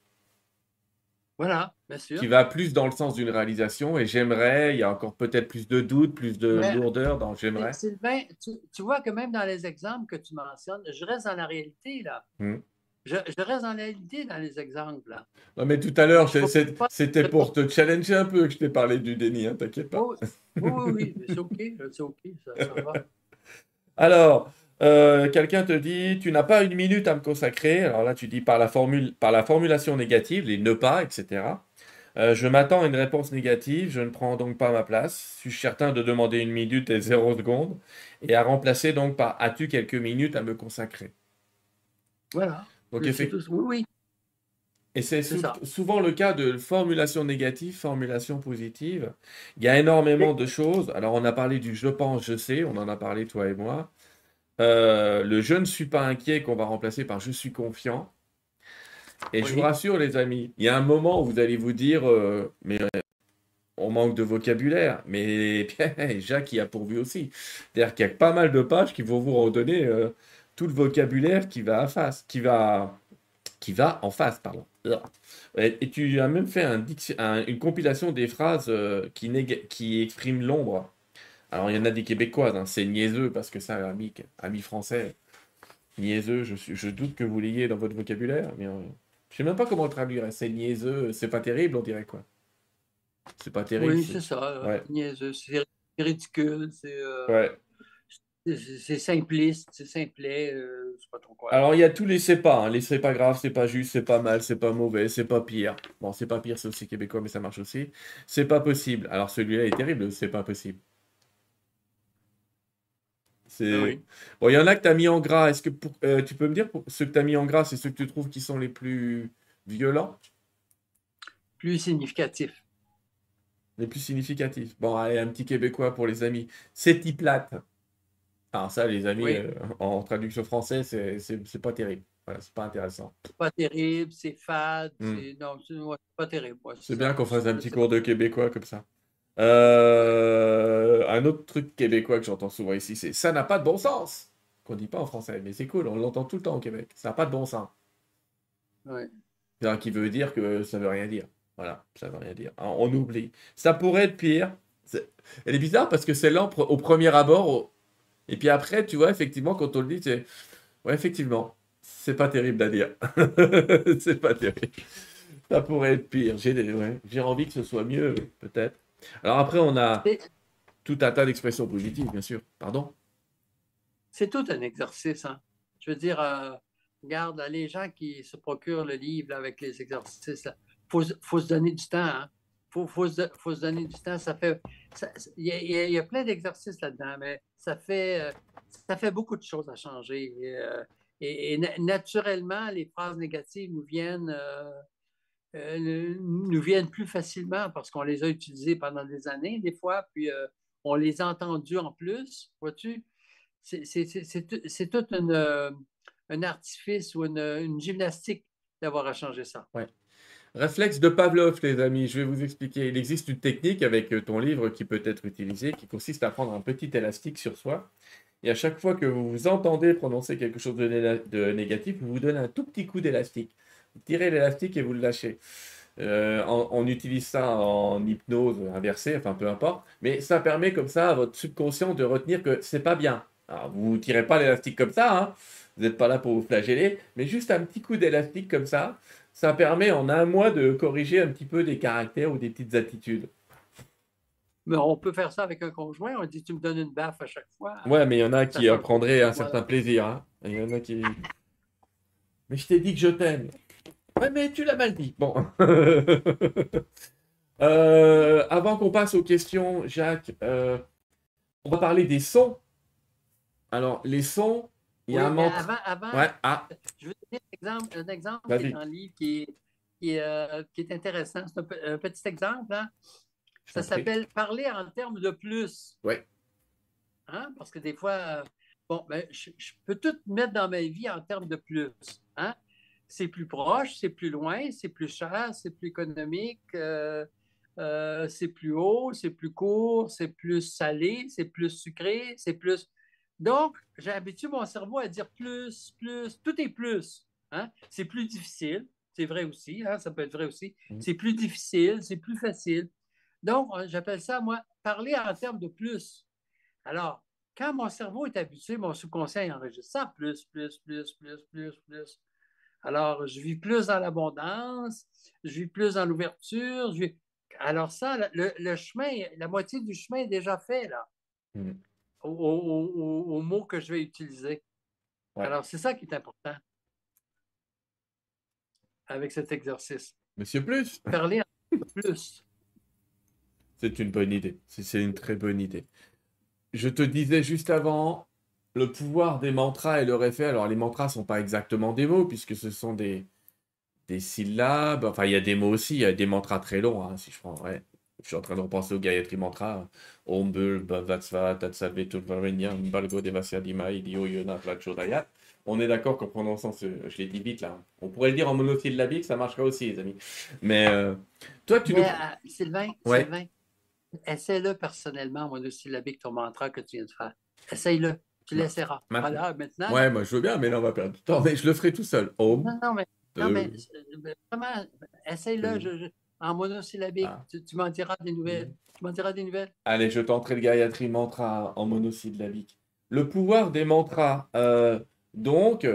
Voilà, bien sûr. Qui va plus dans le sens d'une réalisation. Et j'aimerais, il y a encore peut-être plus de doutes, plus de lourdeur dans j'aimerais. Sylvain, tu, vois que même dans les exemples que tu mentionnes, je reste dans la réalité, là. Hmm. Je, reste dans la réalité dans les exemples. Là. Non, mais tout à l'heure, c'était pour te challenger un peu que je t'ai parlé du déni, hein, t'inquiète pas. Oh, oui, oui, c'est OK, c'est OK, ça, ça va. Alors, euh, quelqu'un te dit, tu n'as pas une minute à me consacrer. Alors là, tu dis par la, formule, par la formulation négative, les ne pas, etc. Euh, je m'attends à une réponse négative, je ne prends donc pas ma place. Suis-je certain de demander une minute et zéro seconde Et à remplacer donc par as-tu quelques minutes à me consacrer? Voilà. Donc, oui, oui. Et c'est souvent le cas de formulation négative, formulation positive. Il y a énormément de choses. Alors, on a parlé du je pense, je sais, on en a parlé toi et moi. Euh, le je ne suis pas inquiet qu'on va remplacer par je suis confiant. Et je vous rassure, les amis, il y a un moment où vous allez vous dire, euh, mais euh, on manque de vocabulaire. Mais Jacques y a pourvu aussi. C'est-à-dire qu'il y a pas mal de pages qui vont vous redonner tout le vocabulaire qui va, face, qui va, qui va en face. Pardon. Et, tu as même fait un, une compilation des phrases qui, qui expriment l'ombre. Alors, il y en a des québécoises, hein. c'est niaiseux parce que ça, ami, ami français, niaiseux, je, je doute que vous l'ayez dans votre vocabulaire, mais euh, je sais même pas comment le traduire. C'est niaiseux, c'est pas terrible, on dirait quoi? C'est pas terrible. Oui, c'est ça, ouais. niaiseux, c'est ridicule, c'est. Euh, ouais. C'est simpliste, c'est simplet, euh, pas trop quoi. Alors il y a tous les c'est pas, hein. les c'est pas grave, c'est pas juste, c'est pas mal, c'est pas mauvais, c'est pas pire. Bon, c'est pas pire, c'est aussi québécois, mais ça marche aussi. C'est pas possible. Alors celui-là est terrible, c'est pas possible. Ah bon, il y en a que tu as mis en gras. Est-ce que euh, tu peux me dire pour ceux que tu as mis en gras, c'est ceux que tu trouves qui sont les plus violents? Plus significatifs. Les plus significatifs. Bon, allez, un petit québécois pour les amis. C'est plate. Alors ça, les amis, euh, en traduction française, c'est pas terrible. Voilà, c'est pas intéressant. C'est pas terrible, c'est fade. Hmm. Non, c'est pas terrible. c'est bien qu'on fasse un petit cours de québécois comme ça. Euh, un autre truc québécois que j'entends souvent ici, c'est ça n'a pas de bon sens. Qu'on dit pas en français, mais c'est cool, on l'entend tout le temps au Québec. Ça n'a pas de bon sens. Ouais. Qui veut dire que ça veut rien dire. Voilà, ça veut rien dire. On oublie. Ça pourrait être pire. Elle est bizarre parce que c'est lent au premier abord. Et puis après, tu vois, effectivement, quand on le dit, c'est. Ouais, effectivement, c'est pas terrible à dire. c'est pas terrible. Ça pourrait être pire. J'ai ouais. envie que ce soit mieux, peut-être. Alors après, on a tout un tas d'expressions positives, bien sûr. Pardon? C'est tout un exercice. Hein. Je veux dire, euh, regarde, les gens qui se procurent le livre avec les exercices, il faut, se donner du temps. Il hein. faut, faut, se, donner du temps. Ça fait, il y, a plein d'exercices là-dedans, mais ça fait, euh, ça fait beaucoup de choses à changer. Et, euh, naturellement, les phrases négatives nous viennent euh, nous viennent plus facilement parce qu'on les a utilisés pendant des années, des fois, puis euh, on les a entendus en plus, vois-tu? C'est tout euh, un artifice ou une, gymnastique d'avoir à changer ça. Ouais. Réflexe de Pavlov, les amis, je vais vous expliquer. Il existe une technique avec ton livre qui peut être utilisée, qui consiste à prendre un petit élastique sur soi. Et à chaque fois que vous vous entendez prononcer quelque chose de, de négatif, vous vous donnez un tout petit coup d'élastique tirez l'élastique et vous le lâchez. Euh, on, utilise ça en hypnose inversée, enfin peu importe, mais ça permet comme ça à votre subconscient de retenir que c'est pas bien. Alors, vous ne tirez pas l'élastique comme ça, hein. vous n'êtes pas là pour vous flageller, mais juste un petit coup d'élastique comme ça, ça permet en un mois de corriger un petit peu des caractères ou des petites attitudes. Mais on peut faire ça avec un conjoint, on dit tu me donnes une baffe à chaque fois. Ouais, mais il y en a qui prendraient un certain plaisir. Hein. Il y en a qui. Mais je t'ai dit que je t'aime. Ouais, mais tu l'as mal dit. Bon. Euh, avant qu'on passe aux questions, Jacques, euh, on va parler des sons. Alors, les sons, il y a un Avant, avant ouais. ah. je veux donner un exemple, un exemple dans le livre qui est, qui est, euh, qui est intéressant. C'est un, petit exemple. Hein. Ça s'appelle Parler en termes de plus. Oui. Hein? Parce que des fois, bon, ben, je, je, peux tout mettre dans ma vie en termes de plus. Hein? C'est plus proche, c'est plus loin, c'est plus cher, c'est plus économique, euh, euh, c'est plus haut, c'est plus court, c'est plus salé, c'est plus sucré, c'est plus. Donc, j'ai habitué mon cerveau à dire plus, plus, tout est plus. Hein? C'est plus difficile, c'est vrai aussi, hein? ça peut être vrai aussi. Mm. C'est plus difficile, c'est plus facile. Donc, j'appelle ça, moi, parler en termes de plus. Alors, quand mon cerveau est habitué, mon subconscient enregistre ça, plus, plus, plus, plus, plus, plus. Alors, je vis plus dans l'abondance, je vis plus dans l'ouverture. Alors ça, le, chemin, la moitié du chemin est déjà fait, là, mm. au, mot que je vais utiliser. Alors, c'est ça qui est important avec cet exercice. Monsieur Plus? Parler en plus. C'est une bonne idée. C'est une très bonne idée. Je te disais juste avant, le pouvoir des mantras et leur effet. Alors, les mantras sont pas exactement des mots, puisque ce sont des, des syllabes. Enfin, il y a des mots aussi. Il y a des mantras très longs, hein, si je prends. Ouais. Je suis en train de repenser au Gayatri Mantra. Om Bul, Balgo, Devasya, Yona. On est d'accord qu'en prononçant ce. Je l'ai dit vite là. On pourrait le dire en monosyllabique, ça marcherait aussi, les amis. Mais euh, toi, tu Mais, euh, Sylvain, Sylvain, essaie-le personnellement en monosyllabique, ton mantra que tu viens de faire. Essaye-le. Tu l'essaieras. Voilà, maintenant. Ouais, moi je veux bien, mais là on va perdre du temps. Mais je le ferai tout seul. non, non, mais, non, mais euh, vraiment, essaye-le en monosyllabique. Ah. Tu, m'en diras des nouvelles. Tu m'en diras des nouvelles. Allez, je tenterai le Gayatri Mantra en monosyllabique. Le pouvoir des mantras. Donc,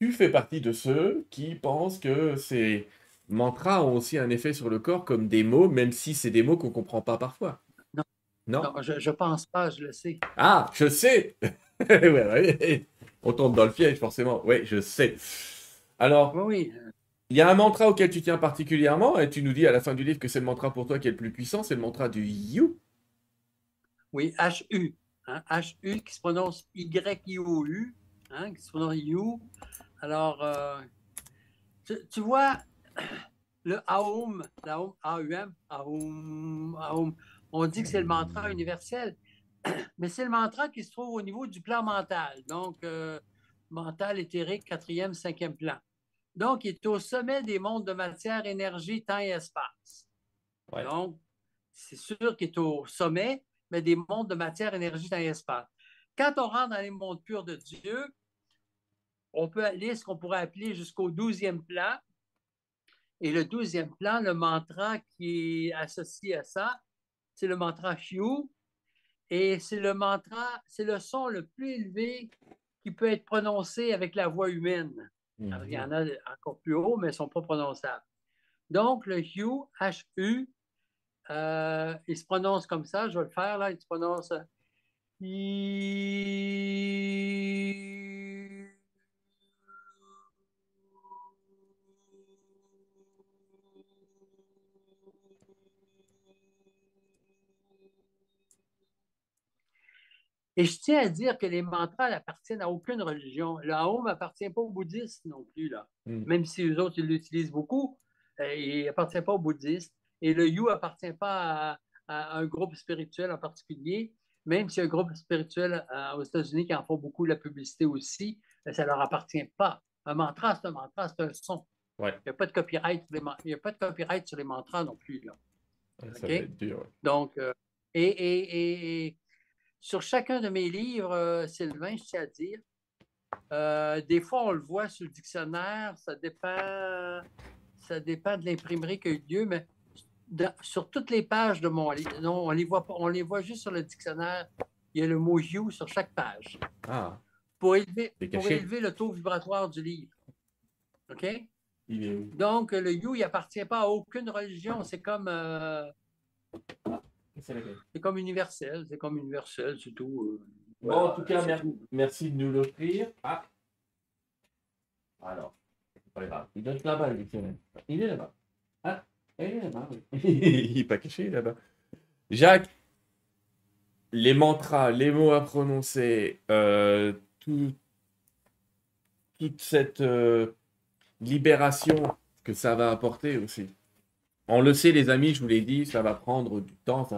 tu fais partie de ceux qui pensent que ces mantras ont aussi un effet sur le corps comme des mots, même si c'est des mots qu'on ne comprend pas parfois. Non. Non, je ne pense pas, je le sais. Ah, je sais On tombe dans le piège, forcément. Oui, je sais. Alors, oui. il y a un mantra auquel tu tiens particulièrement, et tu nous dis à la fin du livre que c'est le mantra pour toi qui est le plus puissant, c'est le mantra du You. Oui, H-U. Hein, H-U qui se prononce Y-I-O-U hein, qui sont You. Alors, euh, tu, vois, le Aum, l'Aum, A-U-M, Aum, Aum, on dit que c'est le mantra universel, mais c'est le mantra qui se trouve au niveau du plan mental. Donc, euh, mental, éthérique, quatrième, cinquième plan. Donc, il est au sommet des mondes de matière, énergie, temps et espace. Donc, c'est sûr qu'il est au sommet, mais des mondes de matière, énergie, temps et espace. Quand on rentre dans les mondes purs de Dieu, on peut aller ce qu'on pourrait appeler jusqu'au douzième plan. Et le douzième plan, le mantra qui est associé à ça, c'est le mantra Hugh. Et c'est le mantra, c'est le son le plus élevé qui peut être prononcé avec la voix humaine. il y en a encore plus haut, mais ils ne sont pas prononçables. Donc, le Hugh, H-U, euh, il se prononce comme ça, je vais le faire là, il se prononce. Et je tiens à dire que les mantras n'appartiennent à aucune religion. Le Aum n'appartient pas aux bouddhistes non plus, là. Hmm. même si eux autres, ils l'utilisent beaucoup. Euh, il n'appartient pas aux bouddhistes. Et le You n'appartient pas à, un groupe spirituel en particulier, même si un groupe spirituel euh, aux États-Unis qui en font beaucoup la publicité aussi, euh, ça ne leur appartient pas. Un mantra, c'est un mantra, c'est un son. Il n'y a, pas de copyright sur les, il a pas de copyright sur les mantras non plus. Là. Ça va être dur, Donc, et, et, et sur chacun de mes livres, euh, Sylvain, je tiens à dire, euh, des fois, on le voit sur le dictionnaire, ça dépend, ça dépend de l'imprimerie qui a eu lieu, mais sur toutes les pages de mon livre, non, on les voit pas, on les voit juste sur le dictionnaire. Il y a le mot you sur chaque page. Ah. Pour élever, pour élever le taux vibratoire du livre. OK? Donc, le you, il appartient pas à aucune religion. C'est comme. Euh, c'est comme universel, c'est comme universel, c'est tout. Euh. bon, en tout cas, merci, de nous l'offrir. Ah. Alors, pas grave. Il doit être là-bas, Il est là-bas. Ah, il est là-bas, oui. il n'est pas caché là-bas. Jacques, les mantras, les mots à prononcer, euh, tout, toute cette euh, libération que ça va apporter aussi. On le sait, les amis, je vous l'ai dit, ça va prendre du temps.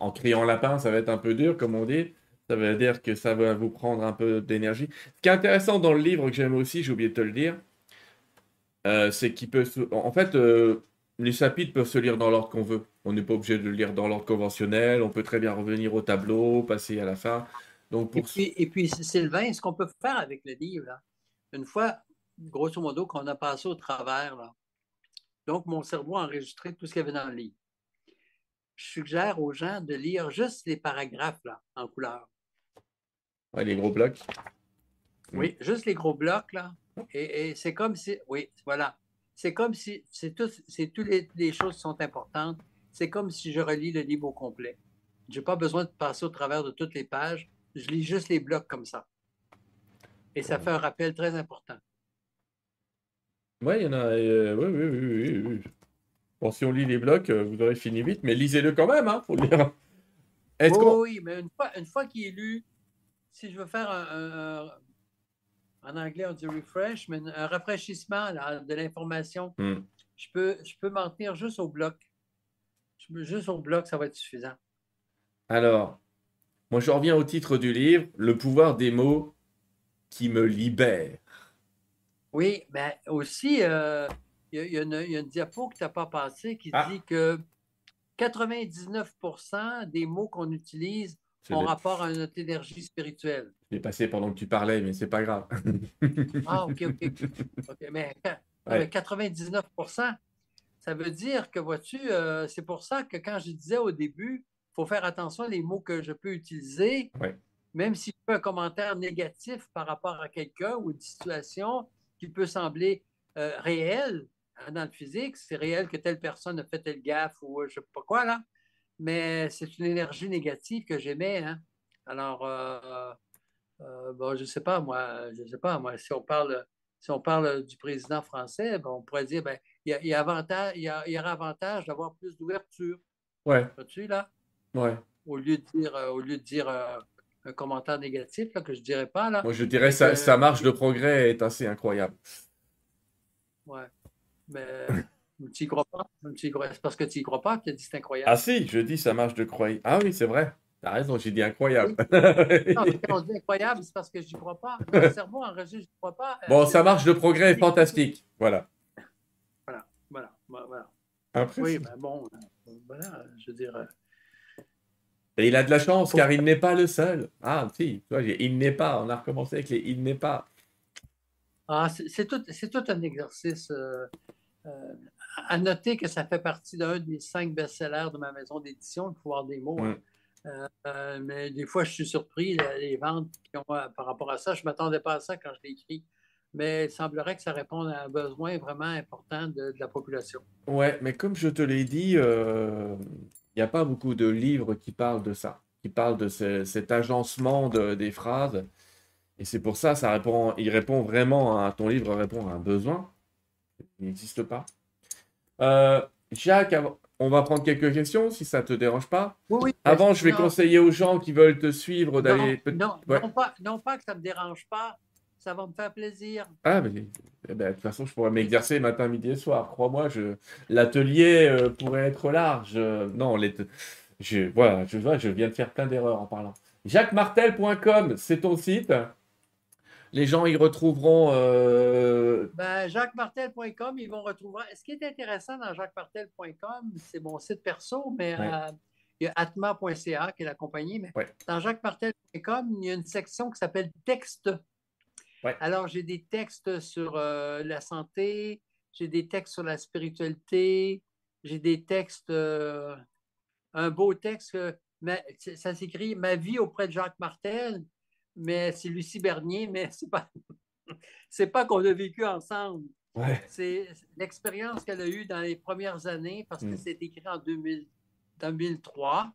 En criant lapin, ça va être un peu dur, comme on dit. Ça veut dire que ça va vous prendre un peu d'énergie. Ce qui est intéressant dans le livre que j'aime aussi, j'ai oublié de te le dire, euh, c'est qu'il peut. En fait, euh, les chapitres peuvent se lire dans l'ordre qu'on veut. On n'est pas obligé de le lire dans l'ordre conventionnel. On peut très bien revenir au tableau, passer à la fin. Donc pour... et, puis, Sylvain, ce qu'on peut faire avec le livre, une fois, grosso modo, qu'on a passé au travers, donc mon cerveau a enregistré tout ce qu'il y avait dans le livre. Je suggère aux gens de lire juste les paragraphes là, en couleur. Les gros blocs. Oui, juste les gros blocs, là. Et, c'est comme si, oui, voilà. C'est comme si, c'est tout, c'est toutes les, choses qui sont importantes. C'est comme si je relis le livre au complet. Je n'ai pas besoin de passer au travers de toutes les pages. Je lis juste les blocs comme ça. Et ça fait un rappel très important. Oui, il y en a. Euh, oui, oui, oui, oui, Bon, si on lit les blocs, euh, vous aurez fini vite, mais lisez-le quand même, hein, faut le lire. Oui, oui, mais une fois, une fois qu'il est lu, si je veux faire un, en anglais, on dit refresh, mais un rafraîchissement de l'information, hmm. je peux, je peux m'en tenir juste au bloc. juste au bloc, ça va être suffisant. Alors, moi, je reviens au titre du livre, Le pouvoir des mots qui me libère. Oui, mais aussi, euh, il y, a une diapo que tu n'as pas passée qui ah. dit que 99% des mots qu'on utilise ont rapport à notre énergie spirituelle. Je l'ai passé pendant que tu parlais, mais c'est pas grave. ah, OK, OK. Mais 99% ça veut dire que, vois-tu, euh, c'est pour ça que quand je disais au début, il faut faire attention aux mots que je peux utiliser, même si je fais un commentaire négatif par rapport à quelqu'un ou une situation qui peut sembler euh, réelle hein, dans le physique, c'est réel que telle personne a fait telle gaffe ou je ne sais pas quoi, là mais c'est une énergie négative que j'aimais. Hein. Alors, euh, euh, bon, je ne sais pas, moi, je sais pas, moi, si on parle, si on parle du président français, on pourrait dire, ben, il y, a, avantage, il y, a, y aura avantage d'avoir plus d'ouverture. Ouais. tu là? Ouais. Au lieu de dire, euh, au lieu de dire un commentaire négatif, là, que je ne dirais pas, là. Moi, je dirais que sa marge de progrès est assez incroyable. Ouais. Mais tu n'y crois pas? C'est parce que tu n'y crois pas que tu dit c'est incroyable. Ah si, je dis ça marche de croire. Ah oui, c'est vrai. T'as raison, j'ai dit incroyable. non, quand on dit incroyable, c'est parce que je n'y crois pas. Le cerveau enregistre, je n'y crois pas. Euh, bon, ça marche de progrès est fantastique. Voilà. Voilà, voilà, voilà. Oui, ben bon, euh, voilà, je veux dire. Euh, Et il a de la chance car il n'est pas le seul. Ah, si, tu vois, il n'est pas. On a recommencé avec les il n'est pas. Ah, c'est tout, tout, un exercice. Euh, à noter que ça fait partie d'un des cinq best-sellers de ma maison d'édition, Le pouvoir des mots. Hein. Euh, euh, mais des fois, je suis surpris, les, ventes euh, par rapport à ça. Je ne m'attendais pas à ça quand je l'ai écrit. Mais il semblerait que ça réponde à un besoin vraiment important de, la population. Ouais, mais comme je te l'ai dit, il n'y a pas beaucoup de livres qui parlent de ça, qui parlent de cet agencement des phrases. Et c'est pour ça, ça répond, il répond vraiment à ton livre répond à un besoin. Il n'existe pas. Euh, Jacques, on va prendre quelques questions si ça ne te dérange pas. Oui, Avant, je vais conseiller aux gens qui veulent te suivre d'aller. Non, non, pas, non, pas que ça ne me dérange pas, ça va me faire plaisir. Ah, mais eh ben, de toute façon, je pourrais m'exercer matin, midi et soir. Crois-moi, je... l'atelier euh, pourrait être large. non, les... je... Voilà, je, je viens de faire plein d'erreurs en parlant. JacquesMartel.com, c'est ton site les gens y retrouveront. Euh... Ben, JacquesMartel.com, ils vont retrouver. Ce qui est intéressant dans JacquesMartel.com, c'est mon site perso, mais euh, il y a atma.ca qui est la compagnie. Mais dans JacquesMartel.com, il y a une section qui s'appelle Texte. Alors, j'ai des textes sur euh, la santé, j'ai des textes sur la spiritualité, j'ai des textes, euh, un beau texte, ça s'écrit Ma vie auprès de Jacques Martel mais c'est Lucie Bernier, mais c'est pas, c'est pas qu'on a vécu ensemble. C'est l'expérience qu'elle a eue dans les premières années, parce que mm. c'est écrit en 2003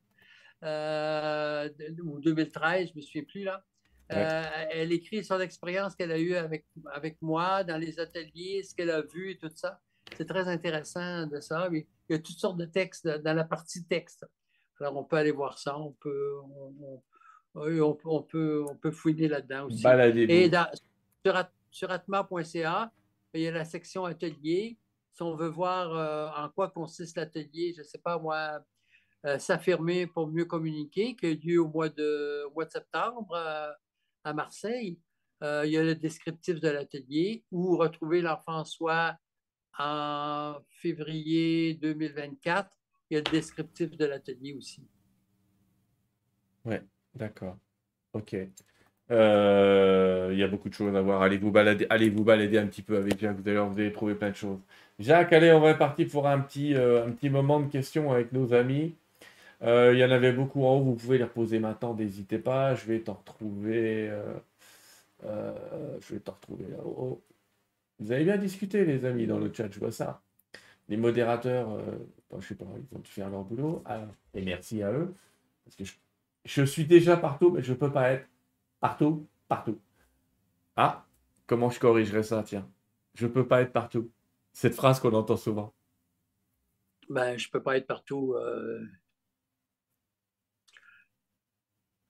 euh, ou 2013, je ne me souviens plus là. Euh, elle écrit son expérience qu'elle a eue avec, avec moi dans les ateliers, ce qu'elle a vu et tout ça. C'est très intéressant de ça. il y a toutes sortes de textes dans la partie texte. Alors, on peut aller voir ça. On peut, on, peut, on peut fouiller là-dedans aussi. Et sur, atma.ca, il y a la section atelier. Si on veut voir euh, en quoi consiste l'atelier, je ne sais pas moi, s'affirmer pour mieux communiquer, qui a lieu au mois de, mois de septembre à Marseille. il y a le descriptif de l'atelier ou retrouver l'enfant soi en février 2024. Il y a le descriptif de l'atelier aussi. Oui, d'accord. OK. Euh, il y a beaucoup de choses à voir. Allez vous balader, allez vous balader un petit peu avec Jacques. Allez, vous allez trouver plein de choses. Jacques, allez, on va partir pour un petit, euh, un petit moment de questions avec nos amis. Euh, il y en avait beaucoup en haut. Vous pouvez les reposer maintenant. N'hésitez pas. Je vais t'en retrouver. je vais t'en retrouver là-haut. Vous avez bien discuté, les amis, dans le chat. Je vois ça. Les modérateurs, je sais pas, ils vont faire leur boulot. Et merci à eux. Parce que je, suis déjà partout, mais je ne peux pas être Partout, partout. Ah, comment je corrigerais ça, tiens? Je ne peux pas être partout. Cette phrase qu'on entend souvent. Ben, je peux pas être partout. Euh.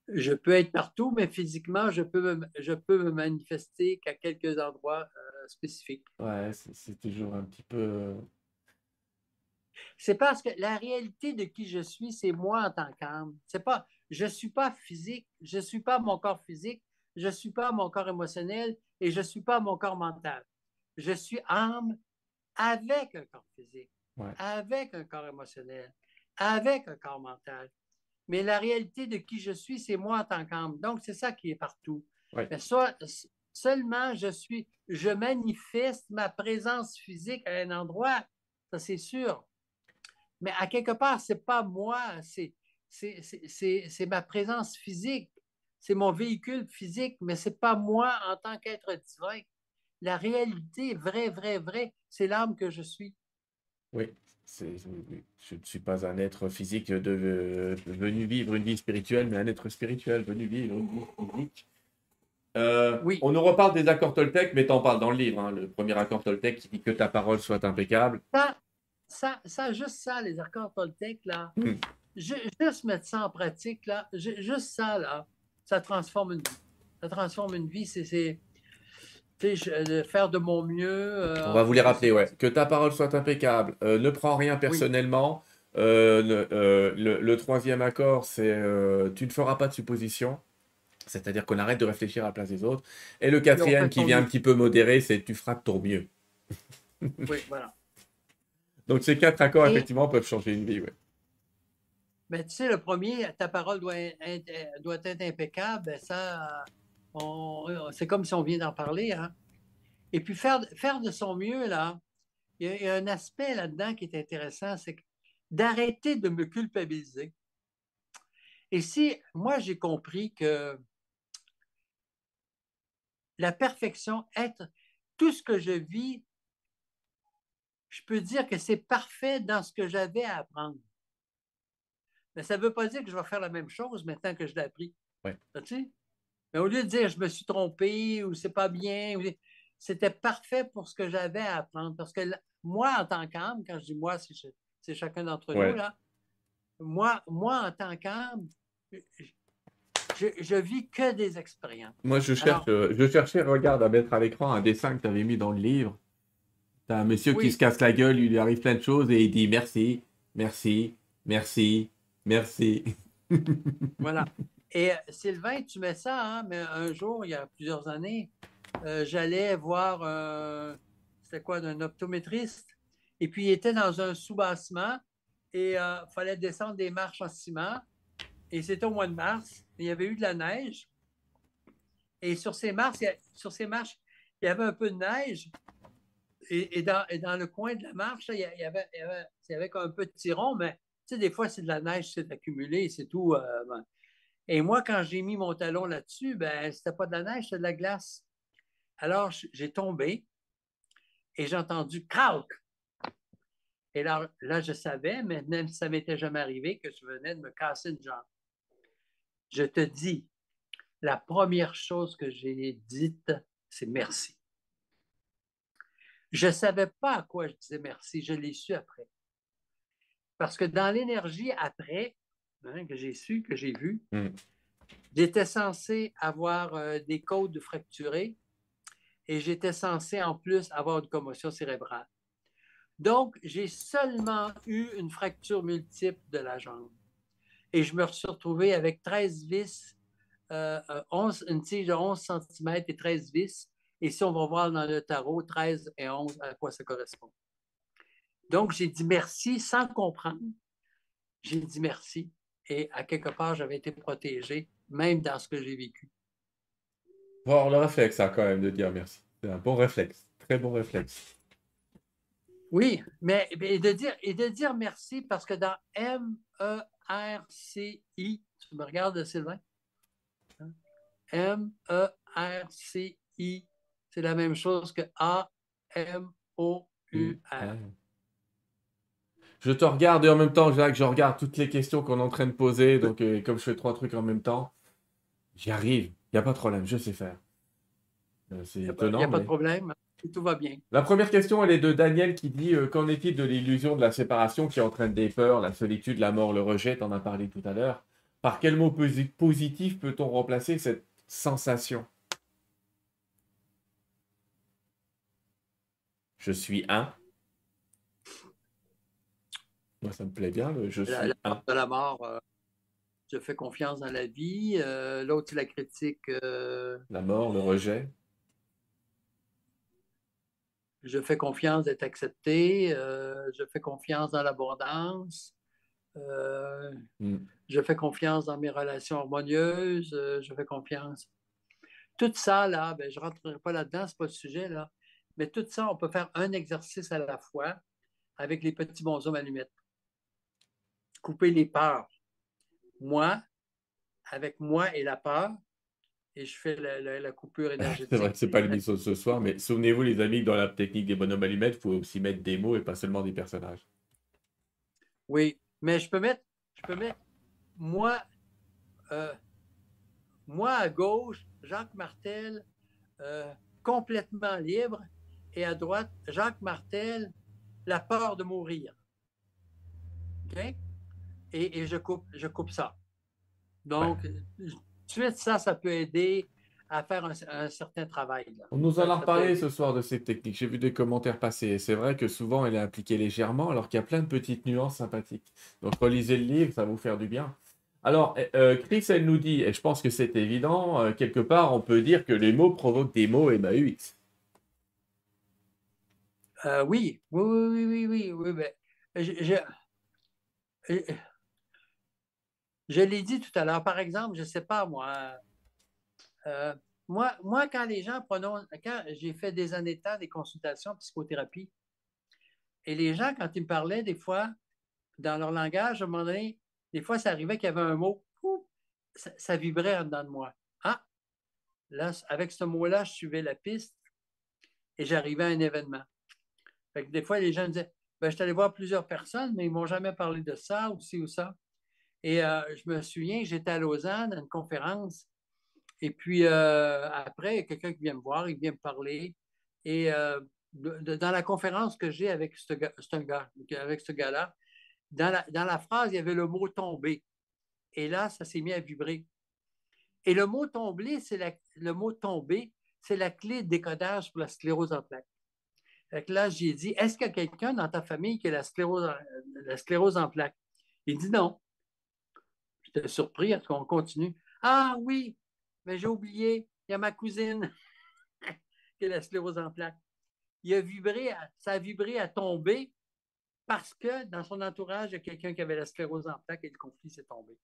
Je peux être partout, mais physiquement, je peux me, je peux me manifester qu'à quelques endroits euh, spécifiques. Ouais, c'est toujours un petit peu. Euh. C'est parce que la réalité de qui je suis, c'est moi en tant qu'âme. C'est pas, je ne suis pas physique, je ne suis pas mon corps physique, je ne suis pas mon corps émotionnel et je ne suis pas mon corps mental. Je suis âme avec un corps physique, avec un corps émotionnel, avec un corps mental. Mais la réalité de qui je suis, c'est moi en tant qu'âme. Donc, c'est ça qui est partout. Mais soit, seulement je suis, je manifeste ma présence physique à un endroit, ça c'est sûr. Mais à quelque part, ce n'est pas moi, c'est c'est ma présence physique, c'est mon véhicule physique, mais ce n'est pas moi en tant qu'être divin. La réalité, vrai, vrai, vrai, c'est l'âme que je suis. Oui, je ne suis pas un être physique de, venu vivre une vie spirituelle, mais un être spirituel venu vivre une vie physique. Euh, oui. On nous reparle des accords Toltec, mais tu en parles dans le livre. Hein, le premier accord Toltec qui dit que ta parole soit impeccable. Ça, ça, ça juste ça, les accords Toltec, là. Hmm juste mettre ça en pratique, là, juste ça, là, ça transforme une vie. Ça transforme une vie, c'est faire de mon mieux. Euh, On va vous les rappeler, ouais. Que ta parole soit impeccable. Euh, ne prends rien personnellement. Euh, le, troisième accord, c'est tu ne feras pas de suppositions. C'est-à-dire qu'on arrête de réfléchir à la place des autres. Et le quatrième, qui vient un petit peu modérer, c'est tu feras de ton mieux. oui, voilà. Donc ces quatre accords, effectivement, peuvent changer une vie. Ouais. Mais tu sais, le premier, ta parole doit être, doit être impeccable, ben, ça, c'est comme si on vient d'en parler. Hein? Et puis faire, faire de son mieux, là, il y, a, un aspect là-dedans qui est intéressant, c'est d'arrêter de me culpabiliser. Et si moi j'ai compris que la perfection, être tout ce que je vis, je peux dire que c'est parfait dans ce que j'avais à apprendre. Mais ça ne veut pas dire que je vais faire la même chose maintenant que je l'ai appris. Mais au lieu de dire je me suis trompé ou c'est pas bien, c'était parfait pour ce que j'avais à apprendre. Parce que moi, en tant qu'âme, quand je dis moi, c'est chacun d'entre nous, là, moi, moi, en tant qu'âme, je, je, vis que des expériences. Moi, je, cherche, je cherchais, regarde, à mettre à l'écran un dessin que tu avais mis dans le livre. Tu as un monsieur qui se casse la gueule, il lui arrive plein de choses et il dit merci, merci, merci, Merci. voilà. Et euh, Sylvain, tu mets ça, hein, mais un jour, il y a plusieurs années, euh, j'allais voir, euh, c'était quoi, un optométriste, et puis il était dans un sous-bassement et il fallait descendre des marches en ciment. Et c'était au mois de mars, il y avait eu de la neige. Et sur ces marches, il y, sur ces marches, il y avait un peu de neige. Et, dans, le coin de la marche, il, y avait, il, y avait, un peu de tiron, mais tu sais, des fois, c'est de la neige, c'est accumulé, c'est tout. Ben. Et moi, quand j'ai mis mon talon là-dessus, ben, c'était pas de la neige, c'était de la glace. Alors, j'ai tombé et j'ai entendu crack. Et là, là, je savais, mais même si ça m'était jamais arrivé, que je venais de me casser une jambe. Je te dis, la première chose que j'ai dite, c'est merci. Je ne savais pas à quoi je disais merci, je l'ai su après. Parce que dans l'énergie après, hein, que j'ai su, que j'ai vu, hmm. j'étais censé avoir euh, des côtes fracturées et j'étais censé en plus avoir une commotion cérébrale. Donc, j'ai seulement eu une fracture multiple de la jambe. Et je me suis retrouvé avec 13 vis, euh, 11, une tige de 11 cm et 13 vis. Et si on va voir dans le tarot, 13 et 11, à quoi ça correspond? Donc, j'ai dit merci sans comprendre. J'ai dit merci. Et à quelque part, j'avais été protégé, même dans ce que j'ai vécu. Bon, le réflexe, ça, quand même, de dire merci. C'est un bon réflexe. Très bon réflexe. Oui, mais, de, dire, et de dire merci parce que dans M-E-R-C-I, tu me regardes, Sylvain? Hein? M-E-R-C-I, c'est la même chose que A-M-O-U-R. Je te regarde et en même temps, Jacques, je regarde toutes les questions qu'on est en train de poser. Donc, euh, comme je fais trois trucs en même temps, j'y arrive. Il n'y a pas de problème, je sais faire. Euh, c'est étonnant. Il n'y a pas de problème. Tout va bien. La première question, elle est de Daniel qui dit euh, Qu'en est-il de l'illusion de la séparation qui entraîne des peurs, la solitude, la mort, le rejet? Tu en as parlé tout à l'heure. Par quel mot positif peut-on remplacer cette sensation? Je suis un. Moi, ça me plaît bien, je suis la. De la mort, euh, je fais confiance dans la vie. Euh, l'autre, c'est la critique. La mort, le rejet je fais confiance d'être accepté, euh, je fais confiance dans l'abondance, euh, mm. je fais confiance dans mes relations harmonieuses, euh, je fais confiance. Tout ça, là, ben, je ne rentrerai pas là-dedans, ce n'est pas le sujet, là, mais tout ça, on peut faire un exercice à la fois avec les petits bonshommes allumettes. Couper les peurs. Moi, avec moi et la peur, et je fais la, coupure énergétique. c'est vrai que ce n'est pas l'émission de ce soir, mais souvenez-vous, les amis, que dans la technique des bonhommes allumettes, il faut aussi mettre des mots et pas seulement des personnages. Oui, mais je peux mettre, je peux mettre moi, euh, moi à gauche, Jacques Martel, euh, complètement libre, et à droite, Jacques Martel, la peur de mourir. OK? Et, je, coupe, je coupe ça. Donc, suite, ça, ça peut aider à faire un, certain travail. On nous en a parlé ce soir de cette technique. J'ai vu des commentaires passer. C'est vrai que souvent, elle est appliquée légèrement, alors qu'il y a plein de petites nuances sympathiques. Donc, relisez le livre, ça va vous faire du bien. Alors, eh, euh, Chris, elle nous dit, et je pense que c'est évident, euh, quelque part, on peut dire que les mots provoquent des mots et UX. Euh, oui, oui, oui, oui, oui, oui, mais je, je l'ai dit tout à l'heure. Par exemple, je ne sais pas, moi, euh, moi, moi, quand les gens prononcent, quand j'ai fait des années de temps des consultations psychothérapie, et les gens, quand ils me parlaient, des fois, dans leur langage, à un moment donné, des fois, ça arrivait qu'il y avait un mot, ça, vibrait en dedans de moi. Ah, là, avec ce mot-là, je suivais la piste et j'arrivais à un événement. des fois, les gens me disaient, ben, je suis allé voir plusieurs personnes, mais ils ne m'ont jamais parlé de ça ou ci ou ça. Et euh, je me souviens, j'étais à Lausanne à une conférence. Et puis euh, après, quelqu'un qui vient me voir, il vient me parler. Et euh, dans la conférence que j'ai avec ce, gars-là, dans la, la phrase, il y avait le mot tomber. Et là, ça s'est mis à vibrer. Et le mot tomber, c'est le mot tomber, c'est la clé de décodage pour la sclérose en plaques. là, j'ai dit, est-ce qu'il y a quelqu'un dans ta famille qui a la sclérose, la sclérose en plaques? Il dit non. J'étais surpris, est-ce qu'on continue? Ah oui, mais j'ai oublié, il y a ma cousine qui a la sclérose en plaques. Il a vibré, ça a vibré à tomber parce que dans son entourage, il y a quelqu'un qui avait la sclérose en plaques et le conflit s'est tombé.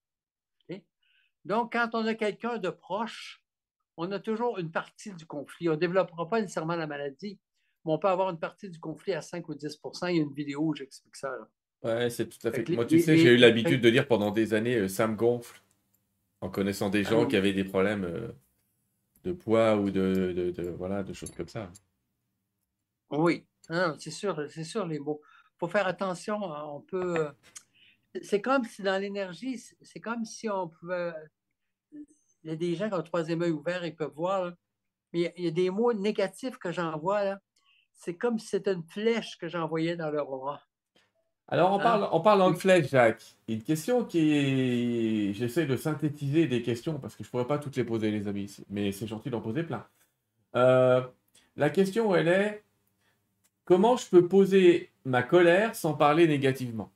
Donc, quand on a quelqu'un de proche, on a toujours une partie du conflit. On ne développera pas nécessairement la maladie, mais on peut avoir une partie du conflit à 5 ou 10% Il y a une vidéo où j'explique ça. Ouais, c'est tout à fait. Moi, tu sais, j'ai eu l'habitude de dire pendant des années, euh, ça me gonfle, en connaissant des ah gens qui avaient des problèmes euh, de poids ou de, de, voilà, de choses comme ça. Oui, c'est sûr, c'est sûr, les mots. Il faut faire attention, hein, on peut. Euh, c'est comme si dans l'énergie, c'est comme si on pouvait. Il y a des gens qui ont le troisième œil ouvert, ils peuvent voir, mais il y a des mots négatifs que j'envoie, là. C'est comme si c'était une flèche que j'envoyais dans leur aura. Alors, on parle, on parle en flèche, Jacques. Une question qui est. J'essaie de synthétiser des questions parce que je ne pourrais pas toutes les poser, les amis, mais c'est gentil d'en poser plein. Euh, la question, elle est comment je peux poser ma colère sans parler négativement?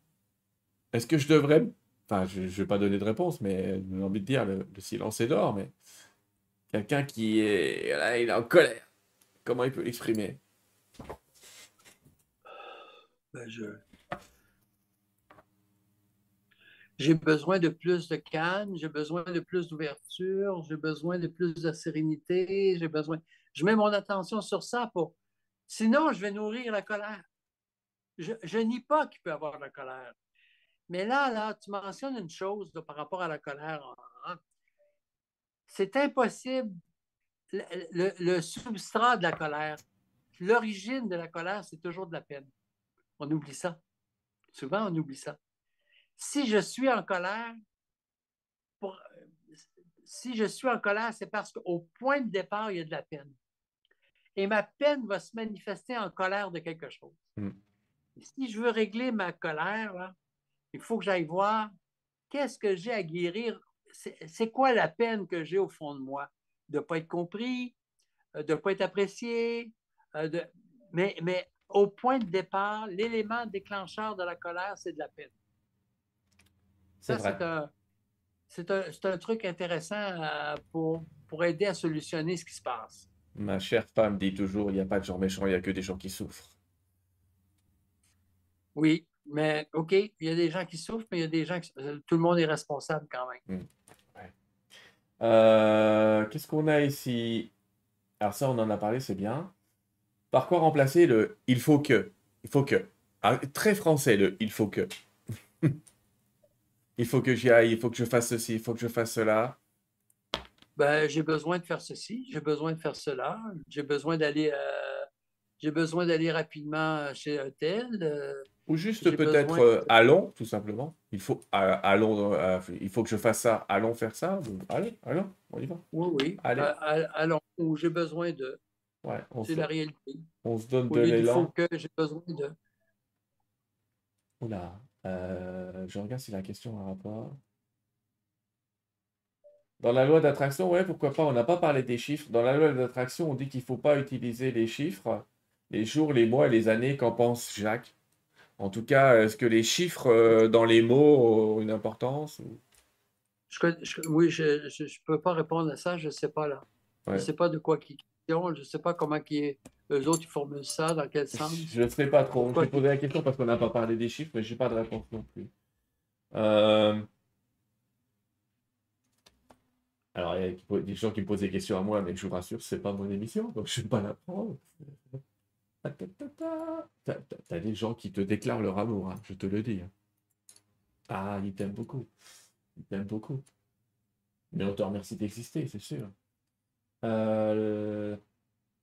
Est-ce que je devrais. Enfin, je ne vais pas donner de réponse, mais j'ai envie de dire le, silence est d'or, mais quelqu'un qui est. Là, il est en colère. Comment il peut l'exprimer? Ben, je... J'ai besoin de plus de calme, j'ai besoin de plus d'ouverture, j'ai besoin de plus de sérénité, j'ai besoin. Je mets mon attention sur ça pour. Sinon, je vais nourrir la colère. Je, je nie pas qu'il peut y avoir de la colère. Mais là, là, tu mentionnes une chose par rapport à la colère. Hein. C'est impossible. le, substrat de la colère, l'origine de la colère, c'est toujours de la peine. On oublie ça. Souvent, on oublie ça. Si je suis en colère, pour, si je suis en colère, c'est parce qu'au point de départ, il y a de la peine. Et ma peine va se manifester en colère de quelque chose. Hmm. Si je veux régler ma colère, il faut que j'aille voir qu'est-ce que j'ai à guérir. C'est quoi la peine que j'ai au fond de moi? De ne pas être compris, euh, de ne pas être apprécié. Euh, de... Mais, mais au point de départ, l'élément déclencheur de la colère, c'est de la peine. Ça, c'est un, un, truc intéressant euh, pour, pour aider à solutionner ce qui se passe. Ma chère femme dit toujours, il n'y a pas de gens méchants, il n'y a que des gens qui souffrent. Oui, mais OK, il y a des gens qui souffrent, mais il y a des gens qui... Tout le monde est responsable quand même. Hmm. Euh, qu'est-ce qu'on a ici? Alors ça, on en a parlé, c'est bien. Par quoi remplacer le il faut que? Il faut que. Ah, très français, le il faut que. il faut que j'y aille, il faut que je fasse ceci, il faut que je fasse cela. Ben, j'ai besoin de faire ceci, j'ai besoin de faire cela, j'ai besoin d'aller euh, j'ai besoin d'aller rapidement chez un tel. Euh, Ou juste peut-être euh, allons, tout simplement. Il faut, allons, il faut que je fasse ça, allons faire ça. Allez, allons, on y va. Oui, oui. Allez. allons, ou j'ai besoin de. Ouais, c'est la réalité. On se donne de l'élan. Il faut que j'ai besoin de. Oula, euh, je regarde si la question a rapport. Dans la loi d'attraction, ouais, pourquoi pas, on n'a pas parlé des chiffres. Dans la loi d'attraction, on dit qu'il ne faut pas utiliser les chiffres, les jours, les mois et les années. Qu'en pense Jacques En tout cas, est-ce que les chiffres euh, dans les mots ont une importance Oui, je ne peux pas répondre à ça, je ne sais pas là. Je ne sais pas de quoi qui je ne sais pas comment qui eux autres ils formulent ça, dans quel sens. Je ne sais pas trop. je vais poser la question parce qu'on n'a pas parlé des chiffres, mais je n'ai pas de réponse non plus. Euh, alors, il y a des gens qui me posent des questions à moi, mais je vous rassure, ce n'est pas mon émission, donc je ne vais pas la prendre. Tu as des gens qui te déclarent leur amour, hein, je te le dis. Hein. Ah, ils t'aiment beaucoup. Ils t'aiment beaucoup. Mais on te remercie d'exister, c'est sûr. Euh,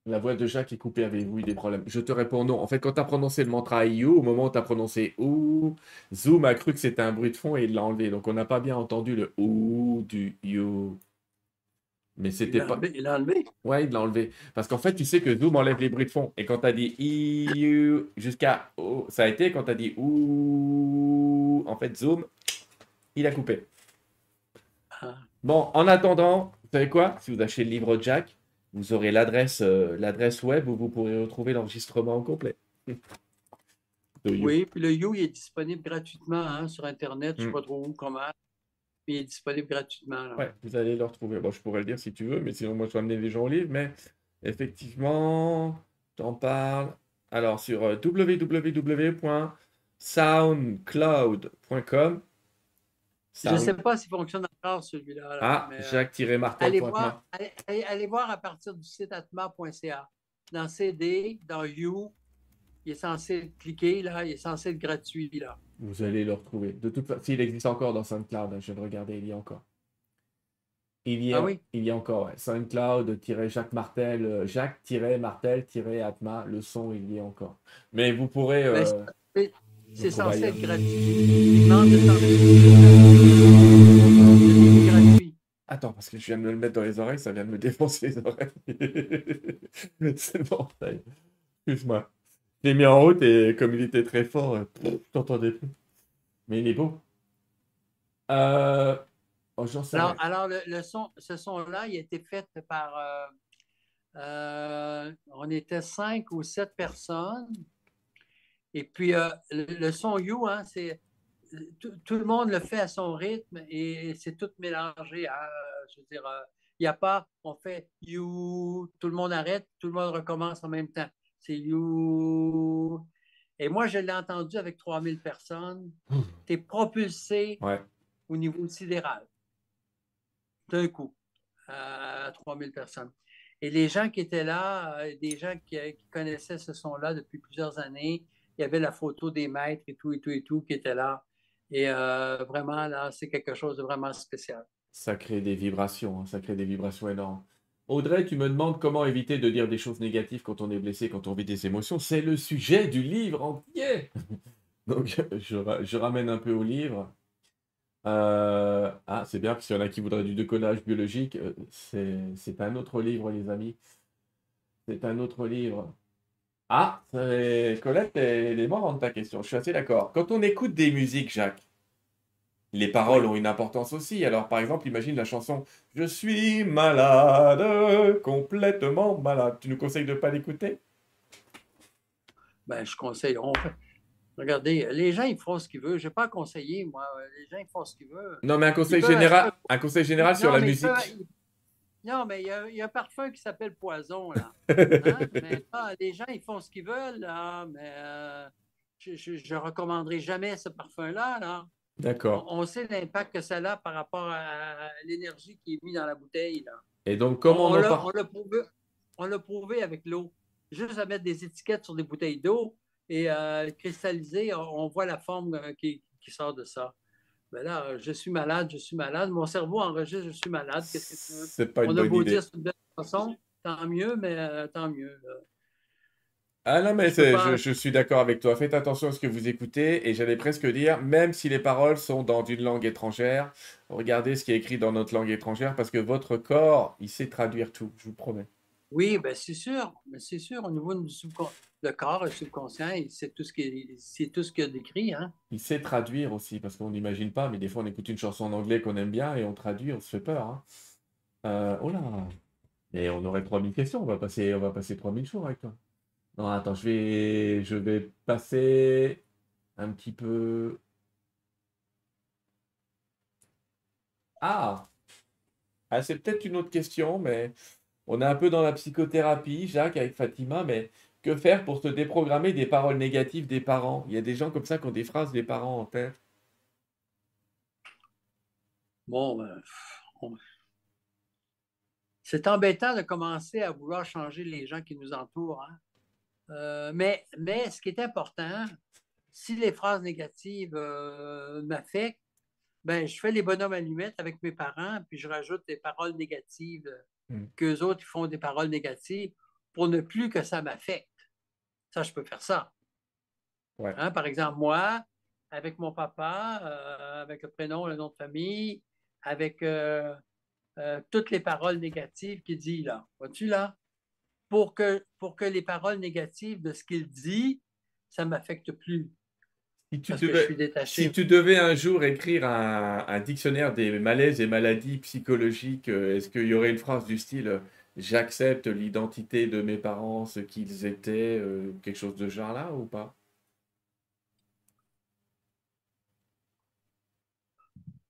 la voix de Jacques est coupée. Avez-vous eu des problèmes? Je te réponds non. En fait, quand tu as prononcé le mantra You, au moment où tu as prononcé OU, Zoom a cru que c'était un bruit de fond et il l'a enlevé. Donc, on n'a pas bien entendu le OU du You. Mais c'était pas. il l'a enlevé? Ouais, il l'a enlevé. Parce qu'en fait, tu sais que Zoom enlève les bruits de fond. Et quand tu as dit You jusqu'à O, ça a été quand tu as dit OU. En fait, Zoom, il a coupé. Ah. Bon, en attendant, savez quoi Si vous achetez le livre Jack, vous aurez l'adresse euh, l'adresse web où vous pourrez retrouver l'enregistrement complet. oui, puis le You est disponible gratuitement hein, sur Internet, je ne sais mm. pas trop où, comment. Il est disponible gratuitement. Vous allez le retrouver. Bon, je pourrais le dire si tu veux, mais sinon, moi, je vais amener les gens au livre. Mais effectivement, t'en parles. Alors, sur euh, je ne sais pas s'il fonctionne encore celui-là. Ah, euh, Jacques-Martin. Allez voir, allez, voir à partir du site atma.ca. Dans CD, dans You, il est censé cliquer, là, il est censé être gratuit, là. Vous allez le retrouver. De toute façon, il existe encore dans SoundCloud, hein, je viens de regarder, il y a encore. Il y a, ah oui? il y a encore, ouais. SoundCloud-Jacques Martel, euh, Jacques-Martel-Atma, le son, il y est encore. Mais vous pourrez. Euh, c'est censé être gratuit. Non, c'est gratuit. Attends, parce que je viens de me le mettre dans les oreilles, ça vient de me défoncer les oreilles. c'est bon, ça y est. Excuse-moi. Je l'ai mis en route et comme il était très fort, je t'entendais plus. Mais il est beau. Euh... Oh, alors, alors le, son, ce son-là, il a été fait par. Euh, euh, on était cinq ou sept personnes Et puis, le, son You, hein, c'est tout, le monde le fait à son rythme et c'est tout mélangé. je veux dire, il n'y a pas, on fait You, tout le monde arrête, tout le monde recommence en même temps. C'est You. Et moi, je l'ai entendu avec 3000 personnes. Tu es propulsé au niveau sidéral. D'un coup, à 3000 personnes. Et les gens qui étaient là, euh, des gens qui, connaissaient ce son-là depuis plusieurs années, il y avait la photo des maîtres et tout, et tout, et tout qui étaient là. Et euh, vraiment, là, c'est quelque chose de vraiment spécial. Ça crée des vibrations, hein. ça crée des vibrations énormes. Audrey, tu me demandes comment éviter de dire des choses négatives quand on est blessé, quand on vit des émotions. C'est le sujet du livre entier. Donc, je, ramène un peu au livre. Euh, ah, c'est bien, parce qu'il y en a qui voudraient du décollage biologique. Euh, c'est un autre livre, les amis. C'est un autre livre. Ah, Colette, elle est marrante ta question. Je suis assez d'accord. Quand on écoute des musiques, Jacques, les paroles ont une importance aussi. Alors, par exemple, imagine la chanson Je suis malade, complètement malade. Tu nous conseilles de ne pas l'écouter? Ben, je conseille. Regardez, les gens, ils font ce qu'ils veulent. Je n'ai pas conseillé, moi. Les gens, ils font ce qu'ils veulent. Non, mais un conseil général, un conseil général sur la musique. Non, mais il y, a, un parfum qui s'appelle Poison, là. Hein? les gens, ils font ce qu'ils veulent, là. Mais euh, je ne recommanderai jamais ce parfum-là, là. D'accord. On, sait l'impact que ça a par rapport à l'énergie qui est mise dans la bouteille. Là. Et donc, comment on, on l'a prouvé, on prouvé avec l'eau. Juste à mettre des étiquettes sur des bouteilles d'eau et euh, cristalliser, on, voit la forme euh, qui, qui, sort de ça. Ben là, je suis malade, je suis malade. Mon cerveau enregistre, je suis malade. Qu'est-ce que tu veux? C'est pas une on a beau dire de façon, tant mieux, mais euh, tant mieux. Ah non, mais je, suis d'accord avec toi. Faites attention à ce que vous écoutez. Et j'allais presque dire, même si les paroles sont dans une langue étrangère, regardez ce qui est écrit dans notre langue étrangère parce que votre corps, il sait traduire tout, je vous promets. Oui, ben c'est sûr. C'est sûr. Au niveau du le corps, le subconscient, qui c'est tout ce qu'il a décrit. Hein? Il sait traduire aussi parce qu'on n'imagine pas, mais des fois on écoute une chanson en anglais qu'on aime bien et on traduit, on se fait peur. Hein. Euh, oh là Et on aurait 3000 questions. On va passer, on va passer 3000 jours avec toi. Non, attends, je vais, je vais passer un petit peu. Ah! Ah, c'est peut-être une autre question, mais on est un peu dans la psychothérapie, Jacques, avec Fatima, mais que faire pour se déprogrammer des paroles négatives des parents? Il y a des gens comme ça qui ont des phrases des parents en tête. Bon, ben, c'est embêtant de commencer à vouloir changer les gens qui nous entourent. Hein? Euh, mais, mais ce qui est important, si les phrases négatives euh, m'affectent, ben, je fais les bonhommes allumettes avec mes parents, puis je rajoute des paroles négatives, mm. qu'eux autres ils font des paroles négatives pour ne plus que ça m'affecte. Ça, je peux faire ça. Hein, par exemple, moi, avec mon papa, euh, avec le prénom, le nom de famille, avec toutes les paroles négatives qu'il dit là. Vois-tu là? pour que, pour que les paroles négatives de ce qu'il dit, ça ne m'affecte plus. Si tu, devais, si tu devais un jour écrire un, dictionnaire des malaises et maladies psychologiques, euh, est-ce qu'il y aurait une phrase du style euh, J'accepte l'identité de mes parents, ce qu'ils étaient, euh, quelque chose de genre là ou pas?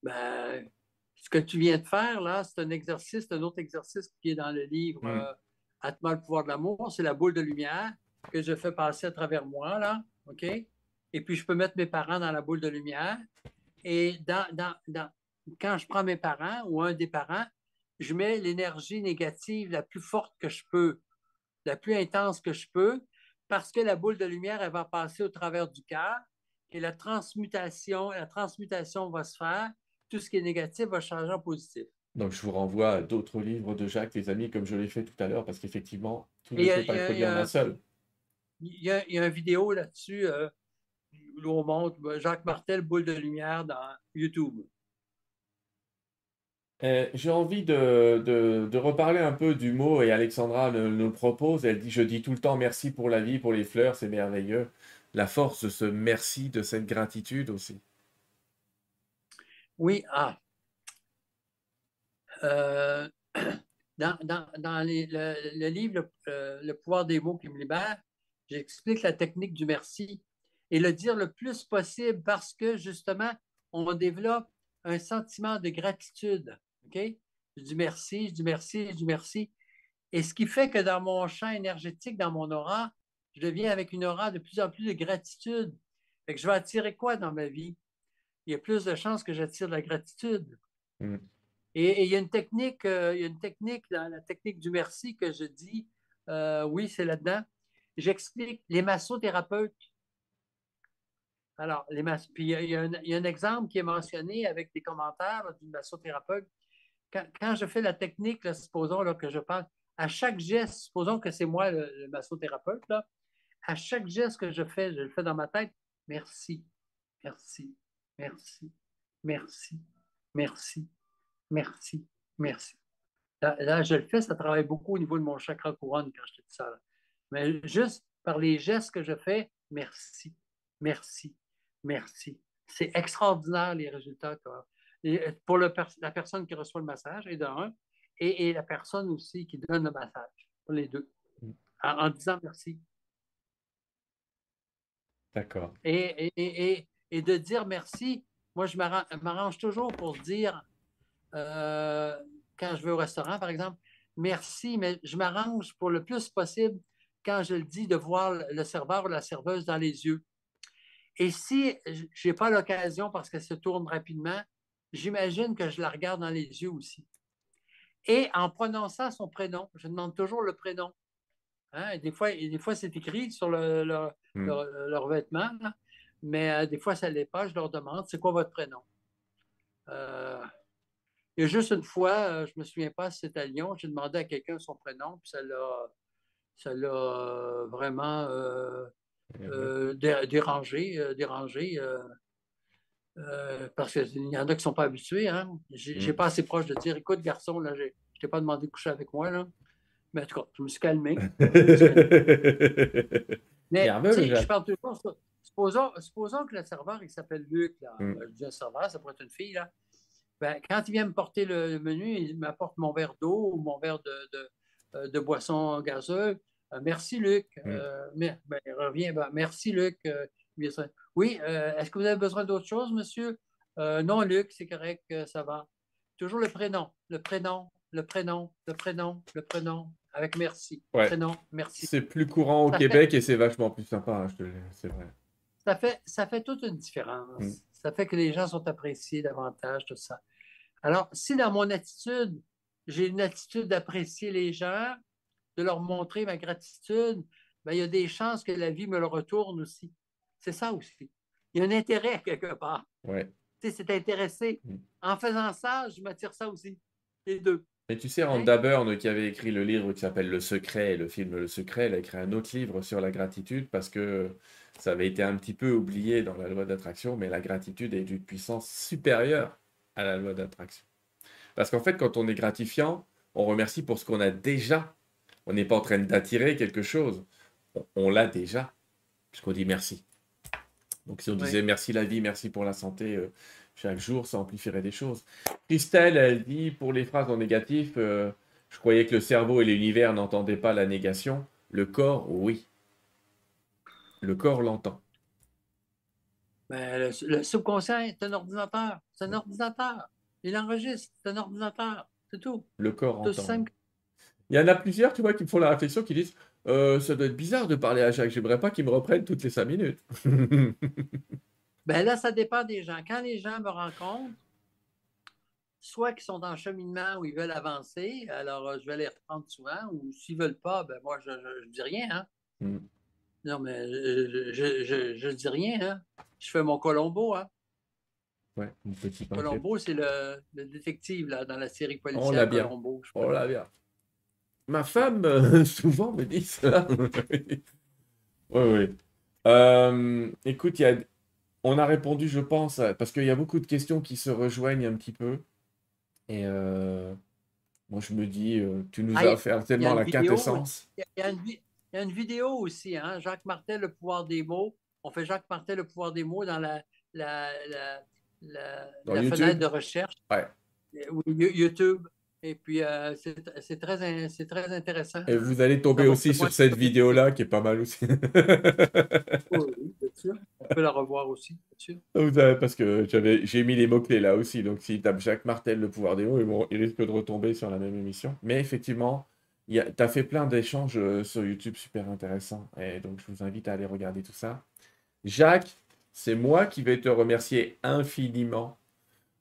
Ben, Ce que tu viens de faire là, c'est un exercice, un autre exercice qui est dans le livre. Hmm. Atma, le pouvoir de l'amour, c'est la boule de lumière que je fais passer à travers moi, là, OK? Et puis, je peux mettre mes parents dans la boule de lumière. Et dans, quand je prends mes parents ou un des parents, je mets l'énergie négative la plus forte que je peux, la plus intense que je peux, parce que la boule de lumière, elle va passer au travers du cœur et la transmutation, la transmutation va se faire. Tout ce qui est négatif va changer en positif. Donc, je vous renvoie à d'autres livres de Jacques, les amis, comme je l'ai fait tout à l'heure, parce qu'effectivement, tout ne peut pas être en un seul. Il y, a, une vidéo là-dessus euh, où on montre ben, Jacques Martel, boule de lumière dans YouTube. Euh, j'ai envie de, reparler un peu du mot, et Alexandra nous, propose, elle dit, je dis tout le temps merci pour la vie, pour les fleurs, c'est merveilleux. La force de ce merci, de cette gratitude aussi. Oui, ah, euh, dans, le, livre le, pouvoir des mots qui me libère, j'explique la technique du merci. et le dire le plus possible parce que justement, on développe un sentiment de gratitude. OK? Je dis merci, je dis merci, je dis merci. Et ce qui fait que dans mon champ énergétique, dans mon aura, je deviens avec une aura de plus en plus de gratitude. Fait que je vais attirer quoi dans ma vie? Il y a plus de chances que j'attire de la gratitude. Mm. Et, il y a une technique, euh, il y a une technique, la technique du merci que je dis, euh, oui, c'est là-dedans. J'explique les massothérapeutes. Alors, les puis il y, a, un, exemple qui est mentionné avec des commentaires du massothérapeute. Quand, je fais la technique, supposons que je parle, à chaque geste, supposons que c'est moi le, massothérapeute, à chaque geste que je fais, je le fais dans ma tête, merci, merci, merci, merci, merci, merci, merci. Là, je le fais, ça travaille beaucoup au niveau de mon chakra couronne quand je te dis ça. Mais juste par les gestes que je fais, merci, merci, merci. C'est extraordinaire les résultats. Et pour le, la personne qui reçoit le massage, et et, et, la personne aussi qui donne le massage, pour les deux, mm. en, disant merci. D'accord. Et, et, et, de dire merci, moi, je m'arrange toujours pour dire, euh, quand je vais au restaurant, par exemple, merci, mais je m'arrange pour le plus possible quand je le dis de voir le serveur ou la serveuse dans les yeux. Et si je n'ai pas l'occasion parce qu'elle se tourne rapidement, j'imagine que je la regarde dans les yeux aussi. Et en prononçant son prénom, je demande toujours le prénom. Hein, des fois, des fois c'est écrit sur le, leur, hmm. vêtement, mais euh, des fois, ça ne l'est pas. Je leur demande c'est quoi votre prénom? Euh, il y a juste une fois, euh, je ne me souviens pas si c'était à Lyon, j'ai demandé à quelqu'un son prénom, puis ça l'a, ça l'a vraiment dérangé, dérangé parce qu'il y en a qui ne sont pas habitués. Hein. Je n'ai hmm. pas assez proche de dire écoute, garçon, là, je ne t'ai pas demandé de coucher avec moi. Là. Mais en tout cas, je me suis calmé. Mais je parle toujours. Supposons, supposons que le serveur, il s'appelle Luc. Là. Hmm. Je dis un serveur, ça pourrait être une fille. Là. Ben, quand il vient me porter le menu, il m'apporte mon verre d'eau ou mon verre de, de, euh, de boisson gazeuse. Euh, merci, Luc. Hmm. Euh, ben, il revient. Ben, merci, Luc. Oui, est-ce que vous avez besoin d'autre chose, monsieur? non, Luc, c'est correct, ça va. Toujours le prénom, le prénom, le prénom, le prénom, le prénom, avec merci. Prénom, merci. C'est plus courant au Québec et c'est vachement plus sympa, hein, c'est vrai. Ça fait, ça fait toute une différence. Hmm. Ça fait que les gens sont appréciés davantage, tout ça. Alors, si dans mon attitude, j'ai une attitude d'apprécier les gens, de leur montrer ma gratitude, bien, il y a des chances que la vie me le retourne aussi. C'est ça aussi. Il y a un intérêt quelque part. Ouais. C'est intéressé. Hmm. En faisant ça, je m'attire ça aussi. Les deux. Mais tu sais, Randa Byrne, qui avait écrit le livre qui s'appelle Le Secret, et le film Le Secret, elle a écrit un autre livre sur la gratitude parce que ça avait été un petit peu oublié dans la loi d'attraction, mais la gratitude est d'une puissance supérieure à la loi d'attraction. Parce qu'en fait, quand on est gratifiant, on remercie pour ce qu'on a déjà. On n'est pas en train d'attirer quelque chose. On, l'a déjà, puisqu'on dit merci. Donc si on disait merci la vie, merci pour la santé, euh, chaque jour, ça amplifierait des choses. Christelle, elle dit, pour les phrases en négatif, euh, je croyais que le cerveau et l'univers n'entendaient pas la négation. Le corps, oui. Le corps l'entend. Ben, le, subconscient est un ordinateur. C'est un ordinateur. Il enregistre. C'est un ordinateur. C'est tout. Le corps entend. Il y en a plusieurs, tu vois, qui me font la réflexion, qui disent euh, Ça doit être bizarre de parler à Jacques. J'aimerais pas qu'il me reprenne toutes les cinq minutes. ben là, ça dépend des gens. Quand les gens me rencontrent, soit qu'ils sont en cheminement ou ils veulent avancer, alors euh, je vais les reprendre souvent, ou s'ils ne veulent pas, ben moi, je ne dis rien. Hein? Hmm. Non, mais je ne dis rien. Hein? Je fais mon Colombo. Hein? Ouais, mon petit Colombo, c'est le, détective là, dans la série policière On l'a bien. Colombo. On l'a bien. Ma femme, euh, souvent, me dit ça. oui, oui. Euh, écoute, y a... on a répondu, je pense, parce qu'il y a beaucoup de questions qui se rejoignent un petit peu. Et euh, moi, je me dis, tu nous ah, as fait tellement la quintessence. Il y, a une, il y a une vidéo aussi, hein? Jacques Martel, le pouvoir des mots. On fait Jacques Martel, le pouvoir des mots dans la, la, la, la, fenêtre de recherche. Ouais. YouTube. Et puis, euh, c'est très, très intéressant. Et vous allez tomber aussi sur cette vidéo-là, qui est pas mal aussi. oui, bien sûr. On peut la revoir aussi, bien sûr. Vous avez, parce que j'ai mis les mots-clés là aussi. Donc, s'il tape Jacques Martel, le pouvoir des mots, il risque de retomber sur la même émission. Mais effectivement, tu as fait plein d'échanges euh, sur YouTube super intéressants. Et donc, je vous invite à aller regarder tout ça. Jacques, c'est moi qui vais te remercier infiniment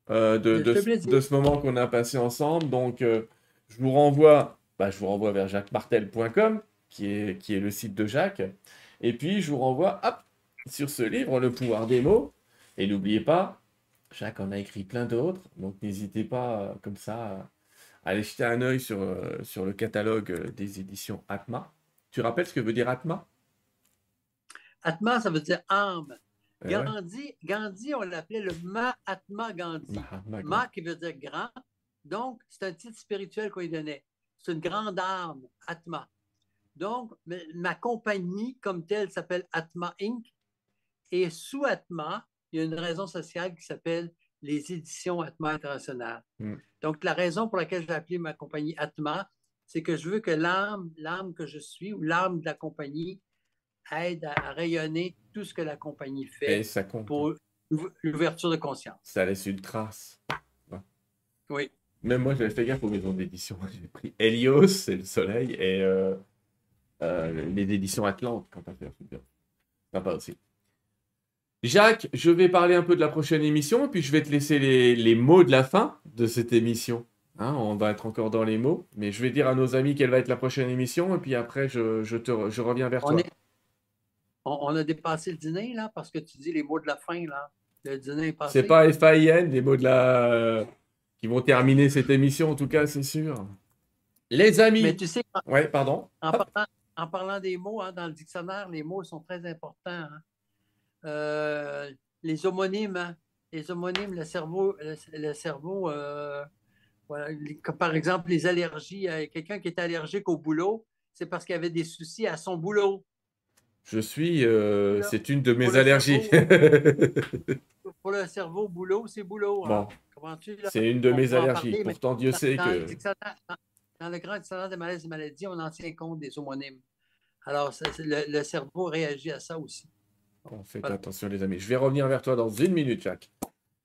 euh, de, de, ce moment qu'on a passé ensemble. Donc, euh, je vous renvoie, bah, je vous renvoie vers jacquesmartel.com, qui est, qui est le site de Jacques. Et puis, je vous renvoie hop, sur ce livre, Le pouvoir des mots. Et n'oubliez pas, Jacques en a écrit plein d'autres. Donc, n'hésitez pas, euh, comme ça, à aller jeter un œil sur, sur le catalogue des éditions Atma. Tu rappelles ce que veut dire Atma? Atma, ça veut dire âme. Eh Gandhi, Gandhi, on l'appelait le Mahatma Gandhi. Ma qui veut dire grand. Donc, c'est un titre spirituel qu'on lui donnait. C'est une grande âme, Atma. Donc, ma compagnie comme telle s'appelle Atma Inc. Et sous Atma, il y a une raison sociale qui s'appelle les éditions Atma International. Hmm. Donc, la raison pour laquelle j'ai appelé ma compagnie Atma, c'est que je veux que l'âme, l'âme que je suis ou l'âme de la compagnie aide à, rayonner tout ce que la compagnie fait pour l'ouverture de conscience. Ça laisse une trace. Oui. Même moi, j'avais fait gaffe aux maisons d'édition. J'ai pris Helios, c'est le soleil, et euh, euh, les éditions Atlante, quand à faire. bien. Sympa aussi. Jacques, je vais parler un peu de la prochaine émission, puis je vais te laisser les, mots de la fin de cette émission. Hein, on va être encore dans les mots, mais je vais dire à nos amis quelle va être la prochaine émission, et puis après, je, te, je reviens vers toi on, a dépassé le dîner, là, parce que tu dis les mots de la fin, là. Le dîner est passé. C'est pas FAIN, les mots de la. qui vont terminer cette émission, en tout cas, c'est sûr. Les amis. Mais tu sais. Ouais, pardon. En parlant, des mots, hein, dans le dictionnaire, les mots sont très importants. Hein. Euh, les homonymes, hein. les homonymes, le cerveau, le, cerveau euh, par exemple, les allergies. Quelqu'un qui est allergique au boulot, c'est parce qu'il avait des soucis à son boulot. Je suis. Euh, c'est une de mes allergies. pour le cerveau, boulot, c'est boulot. Hein? C'est une de mes allergies. Pourtant, Dieu sait que. Dans, le grand dictionnaire des malaises et maladies, on en tient compte des homonymes. Alors, le, cerveau réagit à ça aussi. faites attention, les amis. Je vais revenir vers toi dans une minute, Jacques.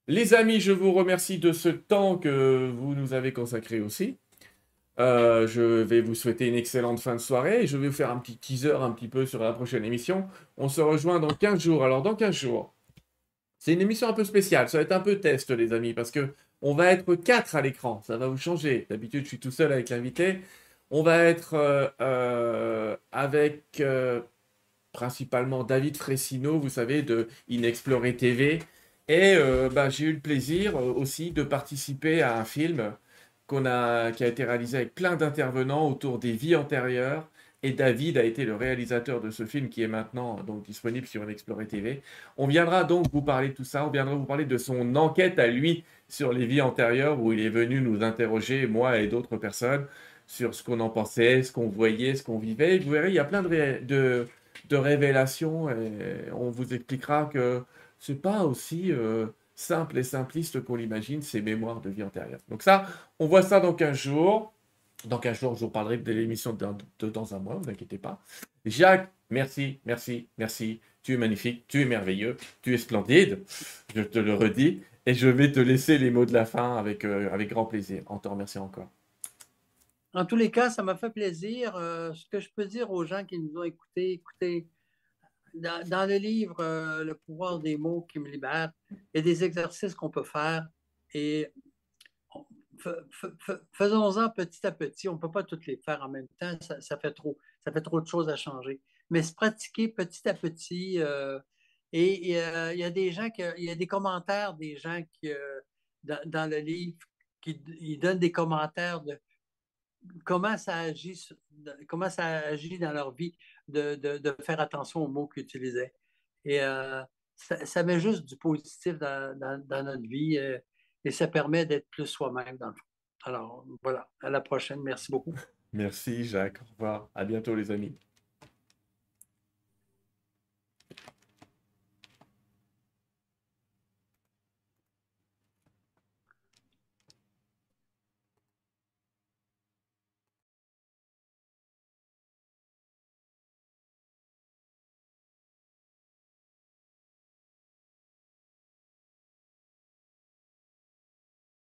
Les amis, je vous remercie de ce temps que vous nous avez consacré aussi. Euh, je vais vous souhaiter une excellente fin de soirée et je vais vous faire un petit teaser un petit peu sur la prochaine émission. On se rejoint dans 15 jours. Alors, dans 15 jours, c'est une émission un peu spéciale. Ça va être un peu test, les amis, parce que on va être quatre à l'écran. Ça va vous changer. D'habitude, je suis tout seul avec l'invité. On va être euh, euh, avec principalement David Fressino, vous savez, de Inexploré TV. Et bah, j'ai eu le plaisir aussi de participer à un film qui a été réalisé avec plein d'intervenants autour des vies antérieures. Et David a été le réalisateur de ce film qui est maintenant donc disponible sur Explorer TV. On viendra donc vous parler de tout ça. On viendra vous parler de son enquête à lui sur les vies antérieures où il est venu nous interroger, moi et d'autres personnes, sur ce qu'on en pensait, ce qu'on voyait, ce qu'on vivait. vous verrez, il y a plein de, de, révélations on vous expliquera que c'est pas aussi euh, simple et simpliste qu'on l'imagine, ces mémoires de vie antérieure. Donc ça, on voit ça dans 15 jours. Dans 15 jours, je vous parlerai de l'émission de, dans un mois, ne vous inquiétez pas. Jacques, merci, merci, merci. Tu es magnifique, tu es merveilleux, tu es splendide, je te le redis. Et je vais te laisser les mots de la fin avec, euh, grand plaisir. En te remerciant encore. En tous les cas, ça m'a fait plaisir. Euh, ce que je peux dire aux gens qui nous ont écoutés, écoutez, dans, le livre euh, Le pouvoir des mots qui me libèrent, il y a des exercices qu'on peut faire et faisons-en petit à petit. On ne peut pas toutes les faire en même temps, ça, fait trop, ça fait trop de choses à changer. Mais se pratiquer petit à petit. Euh, et euh, il y a des gens qui, il y a des commentaires des gens qui, dans, le livre qui ils donnent des commentaires de comment ça agit, dans leur vie de, faire attention aux mots qu'ils utilisaient? Et euh, ça, met juste du positif dans, notre vie euh, et ça permet d'être plus soi-même dans le fond. Alors voilà, à la prochaine. Merci beaucoup. Merci Jacques. Au revoir. À bientôt les amis.